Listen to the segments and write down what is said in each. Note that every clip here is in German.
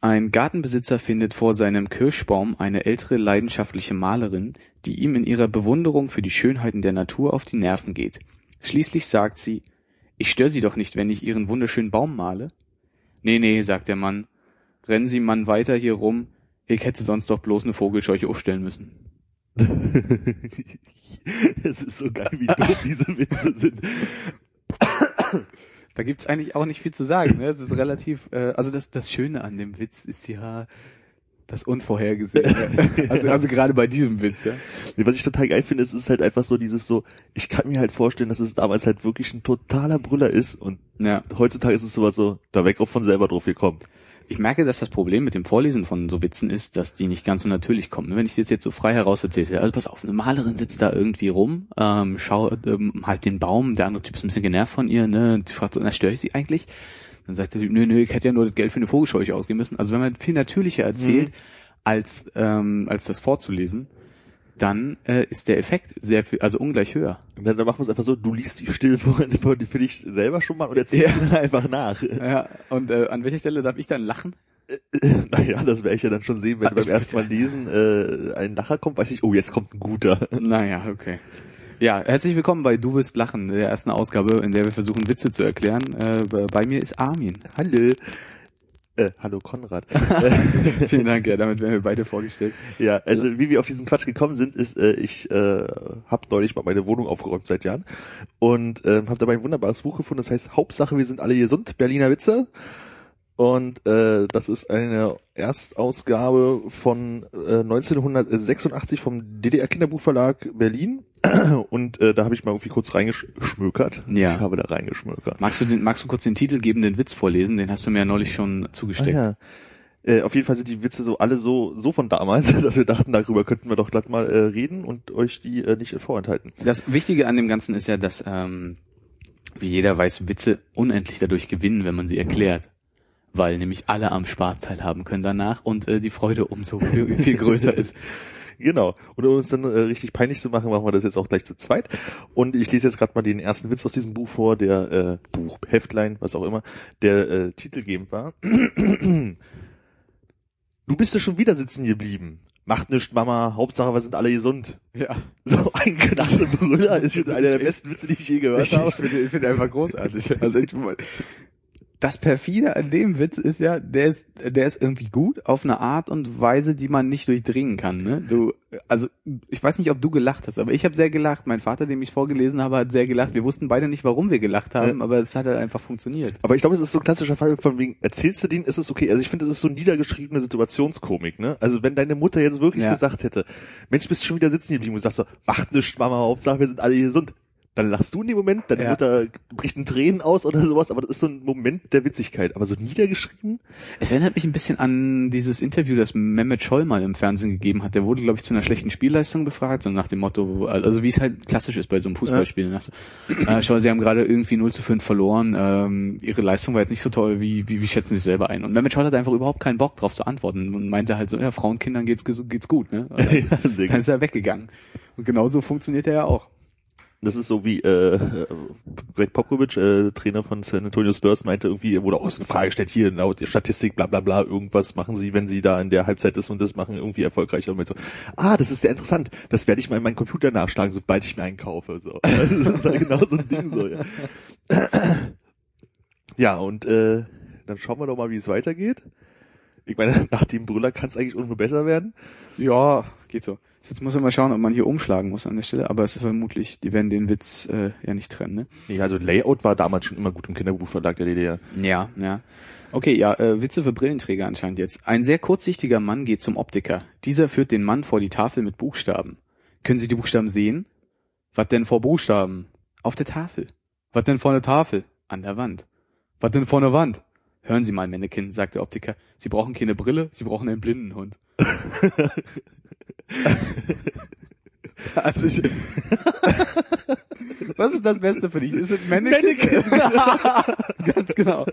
Ein Gartenbesitzer findet vor seinem Kirschbaum eine ältere leidenschaftliche Malerin, die ihm in ihrer Bewunderung für die Schönheiten der Natur auf die Nerven geht. Schließlich sagt sie, ich störe Sie doch nicht, wenn ich Ihren wunderschönen Baum male. Nee, nee, sagt der Mann, rennen Sie Mann weiter hier rum, ich hätte sonst doch bloß eine Vogelscheuche aufstellen müssen. Es ist so geil, wie doof diese Witze sind. Da gibt's eigentlich auch nicht viel zu sagen. Ne? Es ist relativ, äh, also das, das Schöne an dem Witz ist ja das Unvorhergesehene. also, also gerade bei diesem Witz, ja. Was ich total geil finde, ist, ist halt einfach so dieses so, ich kann mir halt vorstellen, dass es damals halt wirklich ein totaler Brüller ist und Ja. heutzutage ist es sowas so, da weg auch von selber drauf gekommen. Ich merke, dass das Problem mit dem Vorlesen von so Witzen ist, dass die nicht ganz so natürlich kommen. Wenn ich das jetzt so frei heraus erzähle, also pass auf, eine Malerin sitzt da irgendwie rum, ähm, schaut ähm, halt den Baum, der andere Typ ist ein bisschen genervt von ihr, ne, und die fragt so, na, störe ich sie eigentlich? Dann sagt der Typ, nö, nö, ich hätte ja nur das Geld für eine Vogelscheuche ausgeben müssen. Also wenn man viel natürlicher erzählt, als, ähm, als das vorzulesen, dann äh, ist der Effekt sehr viel, also ungleich höher. Und dann, dann machen wir es einfach so, du liest die still für, für, dich selber schon mal und erzählst Ja. dann einfach nach. Ja, und äh, an welcher Stelle darf ich dann lachen? naja, das werde ich ja dann schon sehen, wenn Ah, beim ersten Mal lesen äh, ein Lacher kommt, weiß ich, oh, jetzt kommt ein guter. Naja, okay. Ja, herzlich willkommen bei Du wirst lachen, der ersten Ausgabe, in der wir versuchen, Witze zu erklären. Äh, bei mir ist Armin. Hallo. Äh, hallo Konrad. Vielen Dank, ja, damit werden wir beide vorgestellt. Ja, also wie wir auf diesen Quatsch gekommen sind, ist, äh, ich äh, habe neulich mal meine Wohnung aufgeräumt seit Jahren und ähm, habe dabei ein wunderbares Buch gefunden, das heißt Hauptsache wir sind alle gesund, Berliner Witze. Und äh, das ist eine Erstausgabe von äh, 1986 vom DDR Kinderbuchverlag Berlin. Und äh, da habe ich mal irgendwie kurz reingeschmökert. Ja. Ich habe da reingeschmökert. Magst du, den, magst du kurz den titelgebenden Witz vorlesen? Den hast du mir ja neulich schon zugesteckt. Ah, ja. Äh, auf jeden Fall sind die Witze so alle so so von damals, dass wir dachten, darüber könnten wir doch glatt mal äh, reden und euch die äh, nicht vorenthalten. Das Wichtige an dem Ganzen ist ja, dass, ähm, wie jeder weiß, Witze unendlich dadurch gewinnen, wenn man sie erklärt. Weil nämlich alle am Spaß teilhaben können danach und äh, die Freude umso viel, viel größer ist. Genau. Und um uns dann äh, richtig peinlich zu machen, machen wir das jetzt auch gleich zu zweit. Und ich lese jetzt gerade mal den ersten Witz aus diesem Buch vor, der äh, Buch, Heftlein, was auch immer, der äh, titelgebend war. du bist ja schon wieder sitzen geblieben. Macht nichts, Mama. Hauptsache, wir sind alle gesund. Ja. So ein klasse Brüller ist schon einer der besten Witze, die ich je gehört Ich, habe. ich finde ich finde einfach großartig. Also ich, das perfide an dem Witz ist ja, der ist, der ist irgendwie gut auf eine Art und Weise, die man nicht durchdringen kann. Ne? Du, also ich weiß nicht, ob du gelacht hast, aber ich habe sehr gelacht. Mein Vater, dem ich vorgelesen habe, hat sehr gelacht. Wir wussten beide nicht, warum wir gelacht haben, Ja. aber es hat halt einfach funktioniert. Aber ich glaube, es ist so ein klassischer Fall von wegen, erzählst du den, ist es okay. Also ich finde, es ist so niedergeschriebene Situationskomik, ne? Also wenn deine Mutter jetzt wirklich Ja. gesagt hätte, Mensch, bist du schon wieder sitzen geblieben und sagst so, macht nichts, Mama, Hauptsache, wir sind alle gesund. Dann lachst du in dem Moment, deine Ja. Mutter bricht in Tränen aus oder sowas, aber das ist so ein Moment der Witzigkeit. Aber so niedergeschrieben? Es erinnert mich ein bisschen an dieses Interview, das Mehmet Scholl mal im Fernsehen gegeben hat. Der wurde, glaube ich, zu einer schlechten Spielleistung befragt, so nach dem Motto, also wie es halt klassisch ist bei so einem Fußballspiel. Ja. So, äh, Scholl, Sie haben gerade irgendwie 0 zu 5 verloren, ähm, Ihre Leistung war jetzt nicht so toll, wie, wie, wie schätzen Sie es selber ein? Und Mehmet Scholl hat einfach überhaupt keinen Bock drauf zu antworten und meinte halt so, ja, Frauen, Kindern geht's, geht's gut, ne? Also, Ja, dann ist er weggegangen. Und genauso funktioniert er ja auch. Das ist so wie äh, äh, Greg Popovich, äh, Trainer von San Antonio Spurs, meinte irgendwie, er wurde aus Frage gestellt, hier laut Statistik, bla bla bla, irgendwas machen sie, wenn sie da in der Halbzeit das und das machen, irgendwie erfolgreicher. Und so, ah, das ist sehr interessant, das werde ich mal in meinen Computer nachschlagen, sobald ich mir einen kaufe. So. Das ist halt genau so ein Ding so, ja. Ja, und äh, dann schauen wir doch mal, wie es weitergeht. Ich meine, nach dem Brüller kann es eigentlich auch nur besser werden. Ja, geht so. Jetzt muss man mal schauen, ob man hier umschlagen muss an der Stelle, aber es ist vermutlich, die werden den Witz äh, ja nicht trennen, ne? Nee, also Layout war damals schon immer gut im Kinderbuchverlag der DDR. Ja, ja. Okay, ja, äh, Witze für Brillenträger anscheinend jetzt. Ein sehr kurzsichtiger Mann geht zum Optiker. Dieser führt den Mann vor die Tafel mit Buchstaben. Können Sie die Buchstaben sehen? Was denn vor Buchstaben? Auf der Tafel. Was denn vor der Tafel? An der Wand. Was denn vor der Wand? Hören Sie mal, Mannequin, sagt der Optiker. Sie brauchen keine Brille, Sie brauchen einen Blindenhund. Also ich, was ist das Beste für dich? Ist es Mannequin? Ganz genau.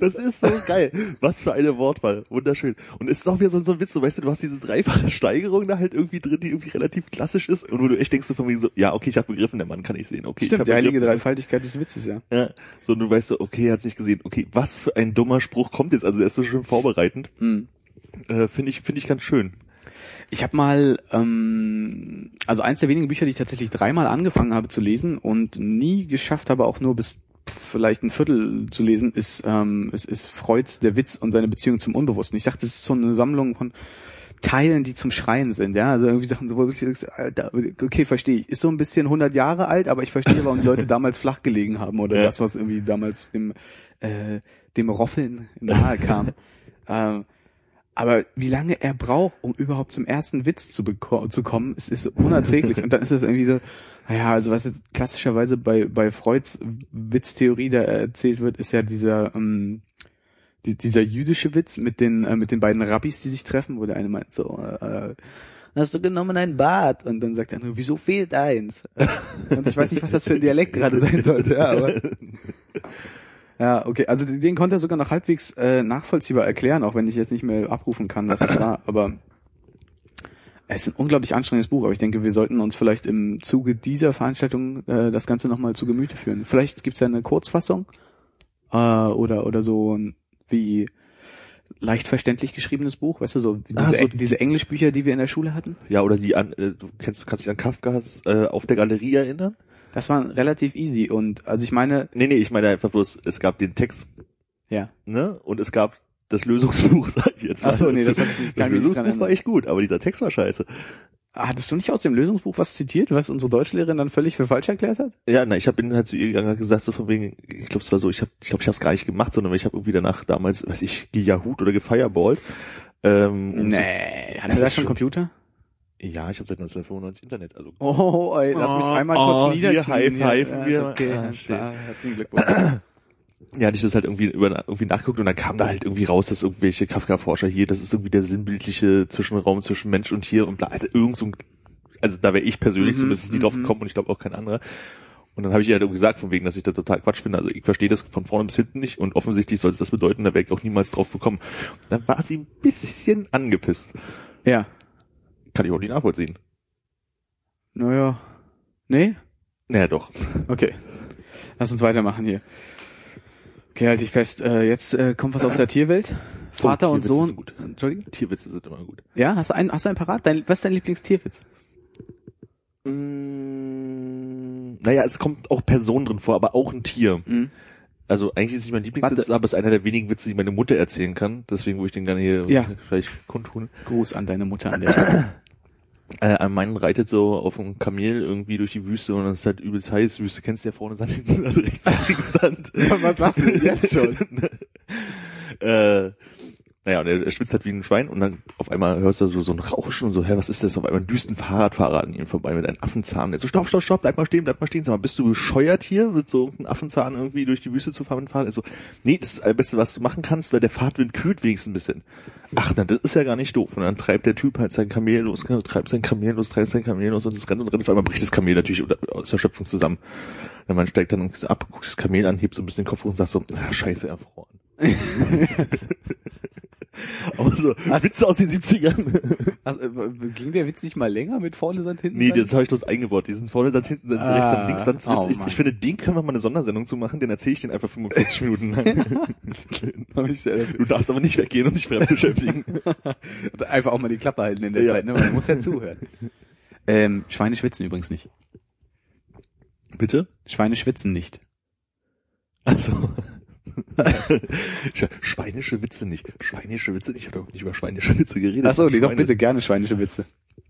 Das ist so geil. Was für eine Wortwahl. Wunderschön. Und es ist auch wieder so, so ein Witz, so, weißt du, du hast diese dreifache Steigerung da halt irgendwie drin, die irgendwie relativ klassisch ist und wo du echt denkst so von mir so, ja, okay, ich habe begriffen, der Mann kann ich sehen. Okay, ich Stimmt, hab die heilige begriffen. Dreifaltigkeit des Witzes, ja. Ja, so und du weißt so, okay, er hat sich gesehen. Okay, was für ein dummer Spruch kommt jetzt? Also der ist so schön vorbereitend. Hm. Äh, finde ich, finde ich ganz schön. Ich habe mal, ähm, also eins der wenigen Bücher, die ich tatsächlich dreimal angefangen habe zu lesen und nie geschafft habe, auch nur bis vielleicht ein Viertel zu lesen, ist, ähm, es ist Freuds Der Witz und seine Beziehung zum Unbewussten. Ich dachte, das ist so eine Sammlung von Teilen, die zum Schreien sind, ja, also irgendwie Sachen, wo ich Alter, okay, verstehe ich, ist so ein bisschen 100 Jahre alt, aber ich verstehe, warum die Leute damals flach gelegen haben oder Ja. das, was irgendwie damals dem, äh, dem Roffeln nahe kam. ähm, aber wie lange er braucht, um überhaupt zum ersten Witz zu, zu kommen, es ist unerträglich. Und dann ist es irgendwie so, naja, also was jetzt klassischerweise bei, bei Freuds Witztheorie da erzählt wird, ist ja dieser, ähm, die, dieser jüdische Witz mit den, äh, mit den beiden Rabbis, die sich treffen, wo der eine meint so, äh, hast du genommen ein Bad? Und dann sagt der andere, wieso fehlt eins? Und ich weiß nicht, was das für ein Dialekt gerade sein sollte, ja, aber. Ja, okay. Also den konnte er sogar noch halbwegs äh, nachvollziehbar erklären, auch wenn ich jetzt nicht mehr abrufen kann, was es war. Aber es ist ein unglaublich anstrengendes Buch, aber ich denke, wir sollten uns vielleicht im Zuge dieser Veranstaltung äh, das Ganze nochmal zu Gemüte führen. Vielleicht gibt's ja eine Kurzfassung äh, oder oder so ein- wie leicht verständlich geschriebenes Buch, weißt du, so Ah, diese, so- diese Englischbücher, die wir in der Schule hatten. Ja, oder die an, äh, du kennst, du kannst dich an Kafkas äh, auf der Galerie erinnern? Das war relativ easy und also ich meine, Nee, nee, ich meine einfach bloß, es gab den Text, ja. ne? Und es gab das Lösungsbuch, sag ich jetzt mal. Ach so, nee, das das dran Lösungsbuch war echt gut, aber dieser Text war scheiße. Hattest du nicht aus dem Lösungsbuch was zitiert, was unsere Deutschlehrerin dann völlig für falsch erklärt hat? Ja, na, ich habe ihn halt zu ihr gegangen gesagt, so von wegen, ich glaube, es war so, ich habe ich glaube, ich habe es gar nicht gemacht, sondern ich habe irgendwie danach damals, weiß ich, gejahut oder gefireballt. Ähm, Nee, hat Das er da schon schon- Computer? Ja, ich habe seit 1995 Internet, also Oh, ey, lass mich Oh, einmal oh, kurz hier niederknien. high-fiven ja, wir. okay, Ah, klar, herzlichen Glückwunsch. ja, hatte ich das halt irgendwie über irgendwie nachgeguckt und dann kam da halt irgendwie raus, dass irgendwelche Kafka-Forscher hier, das ist irgendwie der sinnbildliche Zwischenraum zwischen Mensch und Tier und bla, also irgend so ein, also da wäre ich persönlich Mhm, zumindest nie drauf mhm. gekommen und ich glaube auch kein anderer. Und dann habe ich ihr halt gesagt, von wegen, dass ich das total Quatsch finde. Also ich verstehe das von vorne bis hinten nicht und offensichtlich soll es das bedeuten, da wäre ich auch niemals drauf bekommen. Dann war sie ein bisschen angepisst. Ja, Kann ich auch nicht nachvollziehen. naja. Nee? Naja, doch. Okay. Lass uns weitermachen hier. Okay, halt dich fest. Äh, jetzt äh, kommt was aus der Tierwelt. Vater und Tierwitze Sohn. sind gut. Entschuldige? Tierwitze sind immer gut. Ja, hast du einen, hast du einen parat? Dein, was ist dein Lieblingstierwitz? Mm, naja, es kommt auch Person drin vor, aber auch ein Tier. Mhm. Also eigentlich ist es nicht mein Lieblingswitz, Warte. aber es ist einer der wenigen Witze, die meine Mutter erzählen kann. Deswegen würde ich den gerne hier Ja. vielleicht kundtun. Gruß an deine Mutter an der. Äh, ein Mann reitet so auf einem Kamel irgendwie durch die Wüste und es ist halt übelst heiß. Wüste kennst du ja vorne Sand, hinten Sand, rechts, links Sand. Was machst du denn jetzt schon? äh, naja, und er, schwitzt halt wie ein Schwein und dann auf einmal hörst du so, so ein Rauschen und so, hä, was ist das? Auf einmal düst ein Fahrradfahrer an ihm vorbei mit einem Affenzahn. Er so, stopp, stopp, stopp, bleib mal stehen, bleib mal stehen. Sag mal, bist du bescheuert hier, mit so einem Affenzahn irgendwie durch die Wüste zu fahren? Er so, nee, das ist das Beste, was du machen kannst, weil der Fahrtwind kühlt wenigstens ein bisschen. Ach, na, das ist ja gar nicht doof. Und dann treibt der Typ halt sein Kamel los, treibt sein Kamel los, treibt sein Kamel los und es rennt und rennt. Auf einmal bricht das Kamel natürlich aus der Schöpfung zusammen. Der Mann steigt dann ab, guckt das Kamel an, hebt so ein bisschen den Kopf hoch und sagt so, ah, scheiße, erfroren. Auch so, Was? Witze aus den 70ern. Also, äh, ging der Witz nicht mal länger mit vorne Sand hinten? nee, das habe ich bloß eingebaut. Diesen vorne Sand hinten, Sand, rechts Sand, Ah, links Sand. oh ich, ich finde, den können wir mal eine Sondersendung zu machen, den erzähle ich den einfach 45 Minuten lang. Du darfst aber nicht weggehen und dich fremd beschäftigen. Einfach auch mal die Klappe halten in der Ja. Zeit, ne? Man muss ja zuhören. Ähm, Schweine schwitzen übrigens nicht. Bitte? Schweine schwitzen nicht. Also. Schweinische Witze nicht. Schweinische Witze nicht. Ich habe doch nicht über schweinische Witze geredet. Ach so, doch bitte gerne schweinische Witze.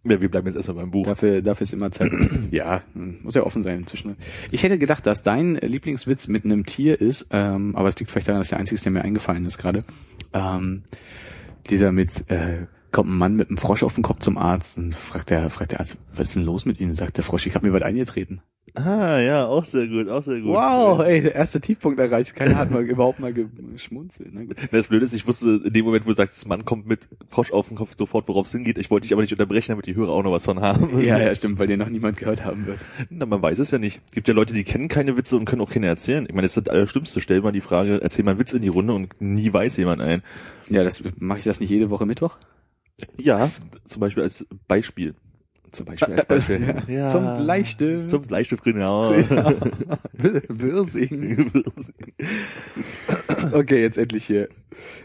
Ja, wir bleiben jetzt erstmal beim Buch. Dafür, dafür ist immer Zeit. ja, hm, muss ja offen sein inzwischen. Ich hätte gedacht, dass dein Lieblingswitz mit einem Tier ist, ähm, aber es liegt vielleicht daran, dass der einzige ist, der mir eingefallen ist gerade. dieser mit, äh, kommt ein Mann mit einem Frosch auf den Kopf zum Arzt und fragt der, fragt der Arzt, was ist denn los mit Ihnen? Sagt der Frosch, ich habe mir was eingetreten. Ah, ja, auch sehr gut, auch sehr gut. Wow, ey, der erste Tiefpunkt erreicht. Keiner hat mal überhaupt mal geschmunzelt. Gut. Das Blöde ist, ich wusste in dem Moment, wo du sagst, Mann kommt mit Frosch auf den Kopf sofort, worauf es hingeht. Ich wollte dich aber nicht unterbrechen, damit die Hörer auch noch was von haben. Ja, ja, stimmt, weil den noch niemand gehört haben wird. Na, man weiß es ja nicht. Gibt ja Leute, die kennen keine Witze und können auch keine erzählen. Ich meine, das ist das Allerschlimmste. Stell mal die Frage, erzähl mal einen Witz in die Runde und nie weiß jemand ein. Ja, das mache ich das nicht jede Woche Mittwoch? Ja, zum Beispiel als Beispiel. Zum Beispiel als Beispiel. Ja. Zum Bleistift. Zum Bleistift, genau. Ja. Wirsing. Okay, jetzt endlich hier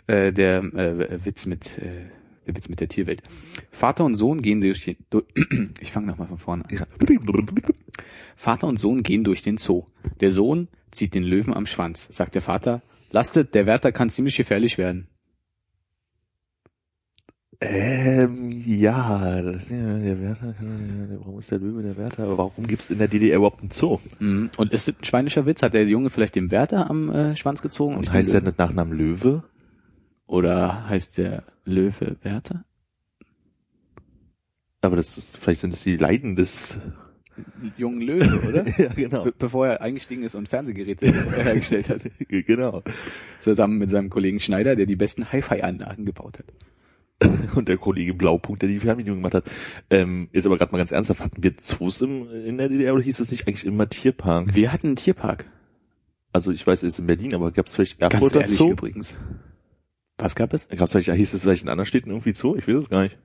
äh, der äh, Witz mit äh, der Witz mit der Tierwelt. Vater und Sohn gehen durch den du, Ich fange nochmal von vorne an. Ja. Vater und Sohn gehen durch den Zoo. Der Sohn zieht den Löwen am Schwanz. Sagt der Vater, lastet, der Wärter kann ziemlich gefährlich werden. Ähm, ja, das, ja, der Wärter, warum ist der Löwe der Wärter? Aber warum gibt's in der DDR überhaupt einen Zoo? Mhm. Und ist das ein schweinischer Witz? Hat der Junge vielleicht den Wärter am äh, Schwanz gezogen? Und nicht heißt der mit Nachnamen Löwe? Oder heißt der Löwe Wärter? Aber das ist, vielleicht sind es die Leiden des, Jungen Löwe, oder? ja, genau. Be bevor er eingestiegen ist und Fernsehgeräte hergestellt hat. genau. Zusammen mit seinem Kollegen Schneider, der die besten Hi-Fi-Anlagen gebaut hat. Und der Kollege Blaupunkt, der die Fernbedienung gemacht hat. Ähm, jetzt aber gerade mal ganz ernsthaft, hatten wir Zoos im, in der DDR oder hieß das nicht eigentlich immer Tierpark? Wir hatten einen Tierpark. Also ich weiß, es ist in Berlin, aber gab es vielleicht Ganz Erfurter ehrlich Zoo? übrigens. Was gab es? Gab es vielleicht, hieß es vielleicht in anderen Städten irgendwie Zoo? Ich weiß es gar nicht.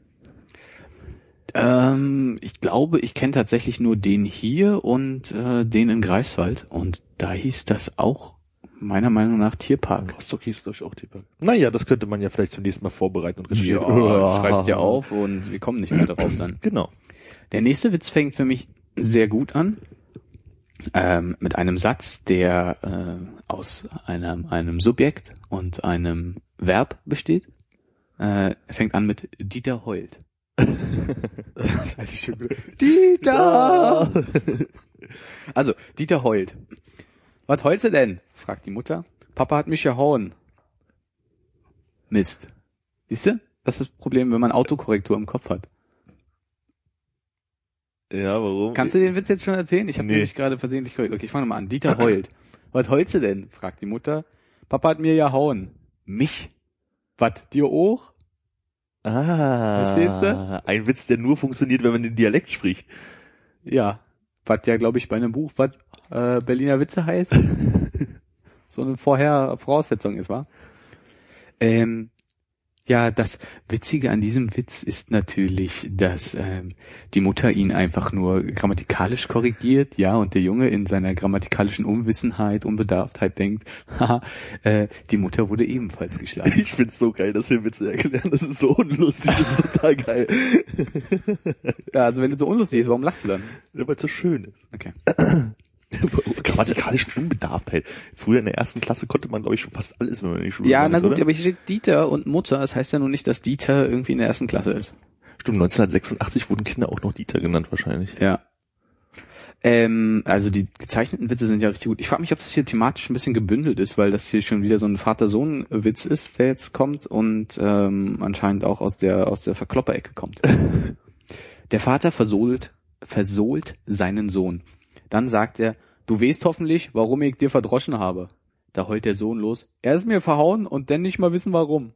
Ähm, ich glaube, ich kenne tatsächlich nur den hier und äh, den in Greifswald. Und da hieß das auch meiner Meinung nach Tierpark. Rostock hieß, glaube ich, auch Tierpark. Naja, das könnte man ja vielleicht zum nächsten Mal vorbereiten und recherchieren. Ja, schreib's dir auf und wir kommen nicht mehr darauf dann. Genau. Der nächste Witz fängt für mich sehr gut an. Ähm, mit einem Satz, der äh, aus einem, einem Subjekt und einem Verb besteht. Äh, fängt an mit Dieter heult. das ich schon gut. Dieter! Also, Dieter heult. Was heulst du denn? fragt die Mutter. Papa hat mich gehauen. Mist. Siehst du? Das ist das Problem, wenn man Autokorrektur im Kopf hat. Ja, warum? Kannst du den Witz jetzt schon erzählen? Ich habe Nee. nämlich gerade versehentlich korrekt. Okay, ich fange mal an. Dieter heult. Was heulst du denn? fragt die Mutter. Papa hat mir ja hauen. Mich? Was, dir auch? Ah, Verstehst du? ein Witz, der nur funktioniert, wenn man den Dialekt spricht. Ja. Was ja, glaube ich, bei einem Buch, was äh, Berliner Witze heißt, so eine Vorher Voraussetzung ist, wa? Ähm, ja, das Witzige an diesem Witz ist natürlich, dass ähm, die Mutter ihn einfach nur grammatikalisch korrigiert, ja, und der Junge in seiner grammatikalischen Unwissenheit, Unbedarftheit denkt, haha, äh, die Mutter wurde ebenfalls geschlagen. Ich find's so geil, dass wir Witze erklären. Das ist so unlustig, das ist total geil. Ja, also wenn du so unlustig ist, warum lachst du dann? Ja, Weil es so schön ist. Okay. Grammatikalische Unbedarftheit. Früher in der ersten Klasse konnte man, glaube ich, schon fast alles, wenn man in die Schule Ja, na gut, oder? aber hier steht Dieter und Mutter, das heißt ja nun nicht, dass Dieter irgendwie in der ersten Klasse ist. Stimmt, 1986 wurden Kinder auch noch Dieter genannt wahrscheinlich. Ja. Ähm, also die gezeichneten Witze sind ja richtig gut. Ich frage mich, ob das hier thematisch ein bisschen gebündelt ist, weil das hier schon wieder so ein Vater-Sohn-Witz ist, der jetzt kommt und ähm, anscheinend auch aus der aus der Verklopperecke kommt. der Vater versohlt versohlt seinen Sohn. Dann sagt er, du weißt hoffentlich, warum ich dir verdroschen habe. Da heult der Sohn los. Er ist mir verhauen und denn nicht mal wissen warum.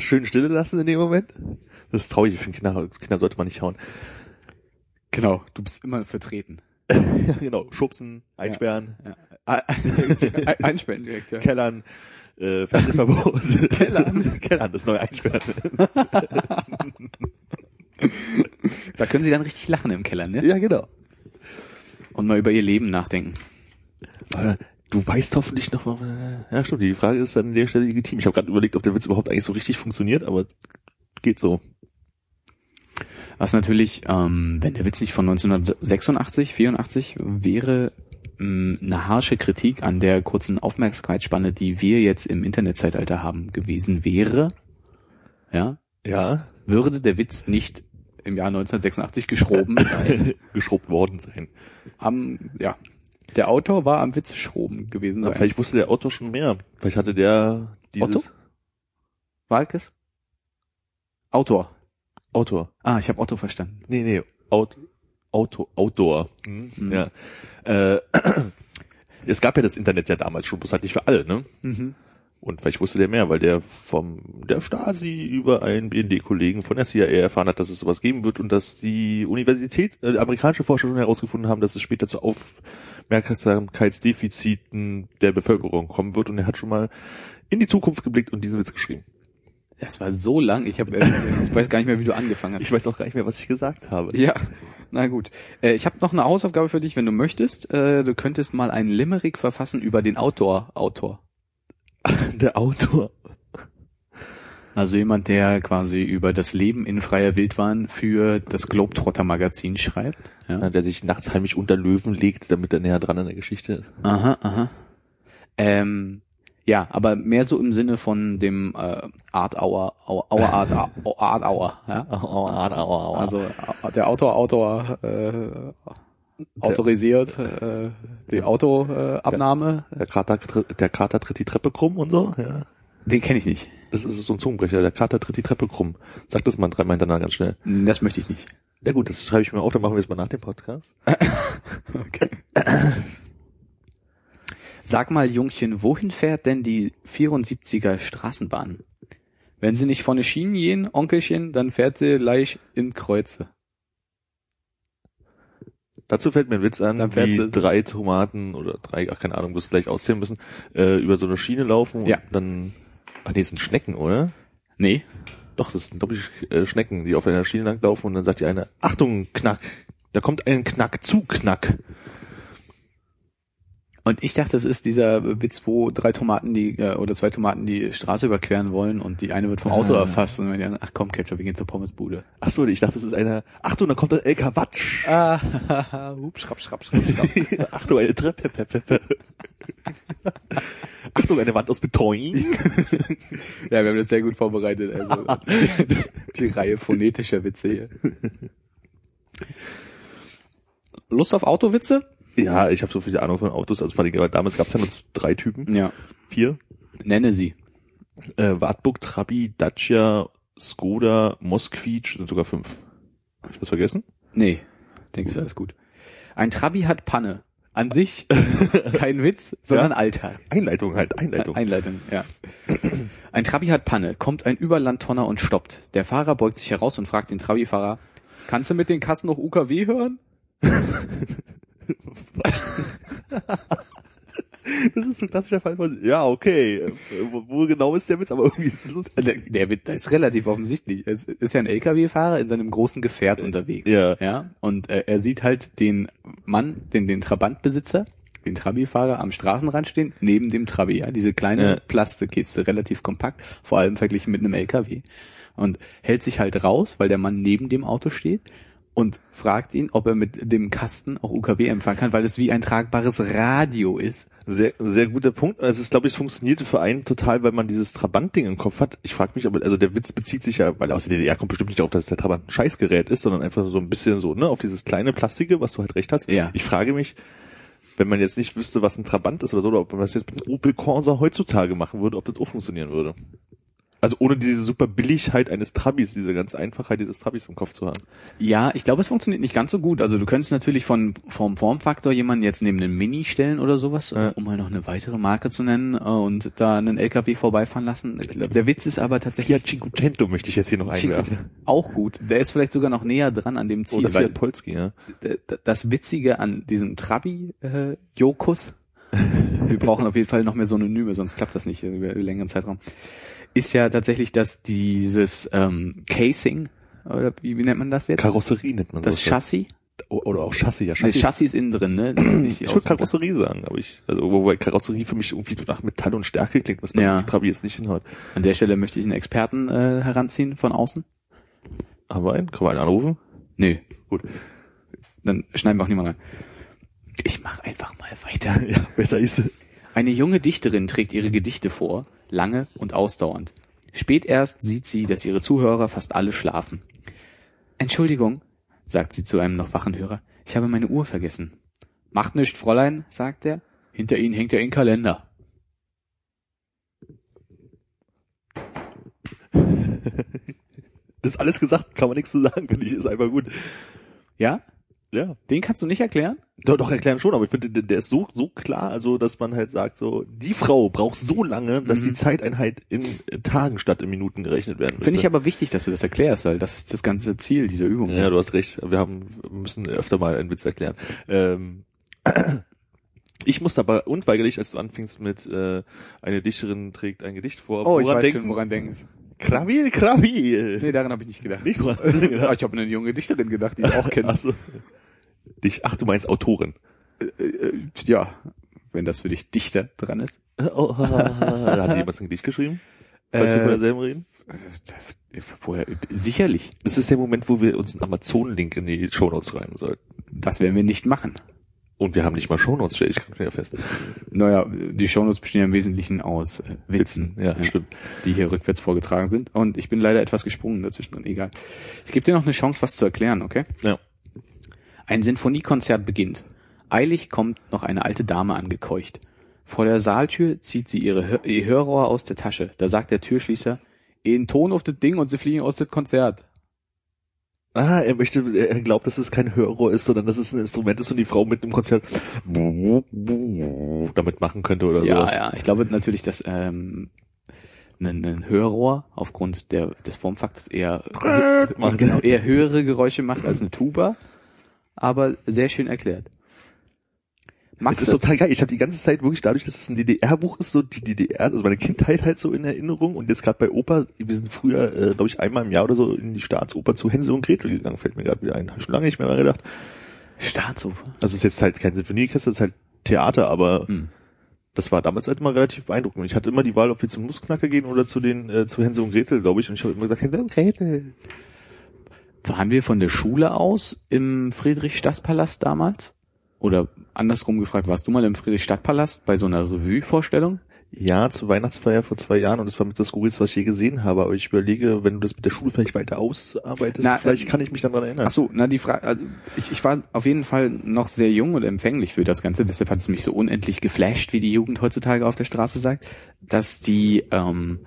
Schön stille lassen in dem Moment. Das ist traurig, ich finde, Kinder, Kinder sollte man nicht hauen. Genau, du bist immer vertreten. ja, genau. Schubsen, einsperren, Ja. Ein- Einsperren direkt, ja. Kellern, äh, Fernsehverbot. Kellern. Kellern, das neue Einsperren. Da können sie dann richtig lachen im Keller, ne? ja, genau. Und mal über ihr Leben nachdenken. Aber Du weißt hoffentlich noch mal, ja stimmt, die Frage ist dann an der Stelle legitim. Ich habe gerade überlegt, ob der Witz überhaupt eigentlich so richtig funktioniert, aber geht so. Was natürlich, ähm, wenn der Witz nicht von 1986, 84 wäre, mh, eine harsche Kritik an der kurzen Aufmerksamkeitsspanne, die wir jetzt im Internetzeitalter haben, gewesen wäre, ja, Ja. würde der Witz nicht im Jahr 1986 geschroben sein. Geschrubbt worden sein. Am, ja, der Autor war am Witz schroben gewesen Na, sein. vielleicht wusste der Autor schon mehr. Vielleicht hatte der dieses Otto? Walkes? Autor. Autor. Ah, ich habe Otto verstanden. Nee, nee. Out, Auto, Outdoor. Hm, Mhm. Ja. Äh, es gab ja das Internet ja damals schon, bloß halt nicht für alle, ne? Mhm. Und vielleicht wusste der mehr, weil der vom der Stasi über einen BND-Kollegen von der CIA erfahren hat, dass es sowas geben wird und dass die Universität, äh, amerikanische Forscher schon herausgefunden haben, dass es später zu Aufmerksamkeitsdefiziten der Bevölkerung kommen wird. Und er hat schon mal in die Zukunft geblickt und diesen Witz geschrieben. Das war so lang, ich habe, äh, ich weiß gar nicht mehr, wie du angefangen hast. Ich weiß auch gar nicht mehr, was ich gesagt habe. Ja, na gut. Äh, ich habe noch eine Hausaufgabe für dich, wenn du möchtest. Äh, du könntest mal einen Limerick verfassen über den Outdoor-Autor. Der Autor. Also jemand, der quasi über das Leben in freier Wildbahn für das Globetrotter-Magazin schreibt. Ja. Der sich nachts heimlich unter Löwen legt, damit er näher dran an der Geschichte ist. Aha, aha. Ähm, ja, aber mehr so im Sinne von dem äh, Art Hour, Hour, Hour Art, Hour, Art Hour, ja. Also der Autor, Autor äh, autorisiert äh, die Autoabnahme. Äh. Der Kater, tritt- der Kater tritt die Treppe krumm und so, ja. Den kenne ich nicht. Das ist so ein Zungenbrecher. Der Kater tritt die Treppe krumm. Sag das mal dreimal hintereinander ganz schnell. Das möchte ich nicht. Ja gut, das schreibe ich mir auch, dann machen wir es mal nach dem Podcast. Okay. Sag mal, Jungchen, wohin fährt denn die 74er Straßenbahn? Wenn sie nicht von den Schienen gehen, Onkelchen, dann fährt sie gleich in Kreuze. Dazu fällt mir ein Witz an, wie drei Tomaten oder drei, ach keine Ahnung, bloß gleich auszählen müssen, äh, über so eine Schiene laufen Ja. und dann, ach nee, das sind Schnecken, oder? Nee, Doch, das sind, glaube ich, äh, Schnecken, die auf einer Schiene langlaufen und dann sagt die eine, Achtung, Knack, da kommt ein Knack zu Knack. Und ich dachte, das ist dieser Witz, wo drei Tomaten die äh, oder zwei Tomaten die Straße überqueren wollen und die eine wird vom Auto Ah. erfasst und wenn die andere, ach komm, Ketchup, wir gehen zur Pommesbude. Ach so, ich dachte, das ist einer, Achtung, da kommt ein LK Watsch. Ah, hup, schrapp, schrapp, schrapp, schrapp. Achtung, eine Treppe. Pe, pe, pe. Achtung, eine Wand aus Beton. Ja, wir haben das sehr gut vorbereitet. Also die Reihe phonetischer Witze hier. Lust auf Autowitze? Ja, ich habe so viel Ahnung von Autos, also vor allem, aber damals gab es ja nur drei Typen, Ja. vier. Nenne sie. Äh, Wartburg, Trabi, Dacia, Skoda, Mosquitsch, sind sogar fünf. Hab ich was vergessen? Nee, denke, ist alles gut. Ein Trabi hat Panne. An sich kein Witz, sondern Alltag. Einleitung halt, Einleitung. Einleitung, ja. Ein Trabi hat Panne, kommt ein Überlandtonner und stoppt. Der Fahrer beugt sich heraus und fragt den Trabi-Fahrer, kannst du mit den Kassen noch UKW hören? Das ist so ein klassischer Fall von, ja, okay, äh, wo, wo genau ist der Witz, aber irgendwie ist es lustig. Der, der das ist relativ offensichtlich. Es ist ja ein LKW-Fahrer in seinem großen Gefährt unterwegs. Ja. Ja. Und äh, er sieht halt den Mann, den, den Trabantbesitzer, den Trabi-Fahrer am Straßenrand stehen, neben dem Trabi, ja. Diese kleine Ja. Plastikkiste, relativ kompakt, vor allem verglichen mit einem LKW. Und hält sich halt raus, weil der Mann neben dem Auto steht und fragt ihn, ob er mit dem Kasten auch UKW empfangen kann, weil es wie ein tragbares Radio ist. Sehr, sehr guter Punkt. Also es glaube ich, es funktionierte für einen total, weil man dieses Trabant-Ding im Kopf hat. Ich frage mich, aber also der Witz bezieht sich ja, weil aus der DDR kommt bestimmt nicht darauf, dass der Trabant ein Scheißgerät ist, sondern einfach so ein bisschen so, ne, auf dieses kleine Plastige, was du halt recht hast. Ja. Ich frage mich, wenn man jetzt nicht wüsste, was ein Trabant ist oder so, oder ob man das jetzt mit einem Opel Corsa heutzutage machen würde, ob das auch funktionieren würde. Also ohne diese super Billigkeit eines Trabis, diese ganz Einfachheit dieses Trabis im Kopf zu haben. Ja, ich glaube, es funktioniert nicht ganz so gut. Also du könntest natürlich von vom Formfaktor jemanden jetzt neben einen Mini stellen oder sowas, Ja. um mal noch eine weitere Marke zu nennen äh, und da einen LKW vorbeifahren lassen. Ich glaub, der Witz ist aber tatsächlich Fiat Cinquecento möchte ich jetzt hier noch einwerfen. auch gut. Der ist vielleicht sogar noch näher dran an dem Ziel, Oder weil Fiat Polski, ja. das Witzige an diesem Trabi äh, Jokus, wir brauchen auf jeden Fall noch mehr Synonyme, sonst klappt das nicht über über längeren Zeitraum, ist ja tatsächlich, dass dieses ähm, Casing oder wie, wie nennt man das jetzt? Karosserie nennt man das sowas. Chassis? Oder auch Chassis, ja. Das Chassis. Chassis ist innen drin, ne? Ich würde. Karosserie sagen, aber ich, also wobei Karosserie für mich irgendwie nach Metall und Stärke klingt, was bei Ja. Trabi jetzt nicht hinhaut. An der Stelle möchte ich einen Experten äh, heranziehen von außen. Haben wir einen? Können wir einen anrufen? Nö, Gut. dann schneiden wir auch niemand rein. Ich mach einfach mal weiter. ja, besser ist es. Eine junge Dichterin trägt ihre Gedichte vor, lange und ausdauernd. Spät erst sieht sie, dass ihre Zuhörer fast alle schlafen. Entschuldigung, sagt sie zu einem noch wachen Hörer, ich habe meine Uhr vergessen. Macht nicht, Fräulein, sagt er. Hinter Ihnen hängt ja ein Kalender. Ist alles gesagt, kann man nichts zu sagen, finde ich, ist einfach gut. Ja? Ja. Den kannst du nicht erklären? Doch, doch erklären schon, aber ich finde, der, ist so, so klar, also, dass man halt sagt, so, die Frau braucht so lange, dass Mhm. die Zeiteinheit in Tagen statt in Minuten gerechnet werden Finde ich müsste. aber wichtig, dass du das erklärst, weil das ist das ganze Ziel dieser Übung. Ja, du hast recht. Wir haben, müssen öfter mal einen Witz erklären. Ähm, ich musste aber unweigerlich, als du anfingst mit äh, eine Dichterin trägt ein Gedicht vor, oh, ich woran weiß denken? schon, woran denkst. Krawil, Krawil. Nee, daran habe ich nicht gedacht. Nicht woran hast du denn gedacht? ich habe an eine junge Dichterin gedacht, die du auch kennst. Ach so. Dich, ach, du meinst Autorin. Äh, äh, ja, wenn das für dich dichter dran ist. Oh, hat jemand ein Gedicht geschrieben? Falls wir von Äh, derselben reden? woher, sicherlich. Das ist der Moment, wo wir uns einen Amazon-Link in die Shownotes schreiben sollten. Das werden wir nicht machen. Und wir haben nicht mal Shownotes, stelle ich ja fest. Naja, die Shownotes bestehen ja im Wesentlichen aus äh, Witzen, Ja, stimmt. die hier rückwärts vorgetragen sind. Und ich bin leider etwas gesprungen dazwischen. Egal. Ich gebe dir noch eine Chance, was zu erklären, okay? Ja. Ein Sinfoniekonzert beginnt. Eilig kommt noch eine alte Dame angekeucht. Vor der Saaltür zieht sie ihre ihr Hörrohr aus der Tasche. Da sagt der Türschließer, in Ton auf das Ding und sie fliegen aus dem Konzert. Ah, er möchte, er glaubt, dass es kein Hörrohr ist, sondern dass es ein Instrument ist und die Frau mit im Konzert damit machen könnte oder Ja, sowas. ja. Ich glaube natürlich, dass ähm, ein, ein Hörrohr aufgrund der, des Formfaktors eher, genau, eher höhere Geräusche macht als eine Tuba. Aber sehr schön erklärt. Das Max, ist total geil. Ich habe die ganze Zeit wirklich dadurch, dass es ein DDR-Buch ist, so die DDR, also meine Kindheit halt so in Erinnerung und jetzt gerade bei Oper, wir sind früher, äh, glaube ich, einmal im Jahr oder so in die Staatsoper zu Hänsel und Gretel gegangen, fällt mir gerade wieder ein. Hab schon lange nicht mehr dran gedacht. Staatsoper. Also es ist jetzt halt kein Sinfonieorchester, es ist halt Theater, aber Hm. das war damals halt immer relativ beeindruckend. Ich hatte immer die Wahl, ob wir zum Nussknacker gehen oder zu den äh, zu Hänsel und Gretel, glaube ich. Und ich habe immer gesagt, Hänsel und Gretel. Waren wir von der Schule aus im Friedrichstadtpalast damals? Oder andersrum gefragt, warst du mal im Friedrichstadtpalast bei so einer Revue-Vorstellung? Ja, zur Weihnachtsfeier vor zwei Jahren und das war mit das Skurrilste, was ich je gesehen habe. Aber ich überlege, wenn du das mit der Schule vielleicht weiter ausarbeitest, Na, vielleicht äh, kann ich mich dann daran erinnern. Ach so, na die Frage, also ich, ich war auf jeden Fall noch sehr jung und empfänglich für das Ganze, deshalb hat es mich so unendlich geflasht, wie die Jugend heutzutage auf der Straße sagt, dass die ähm,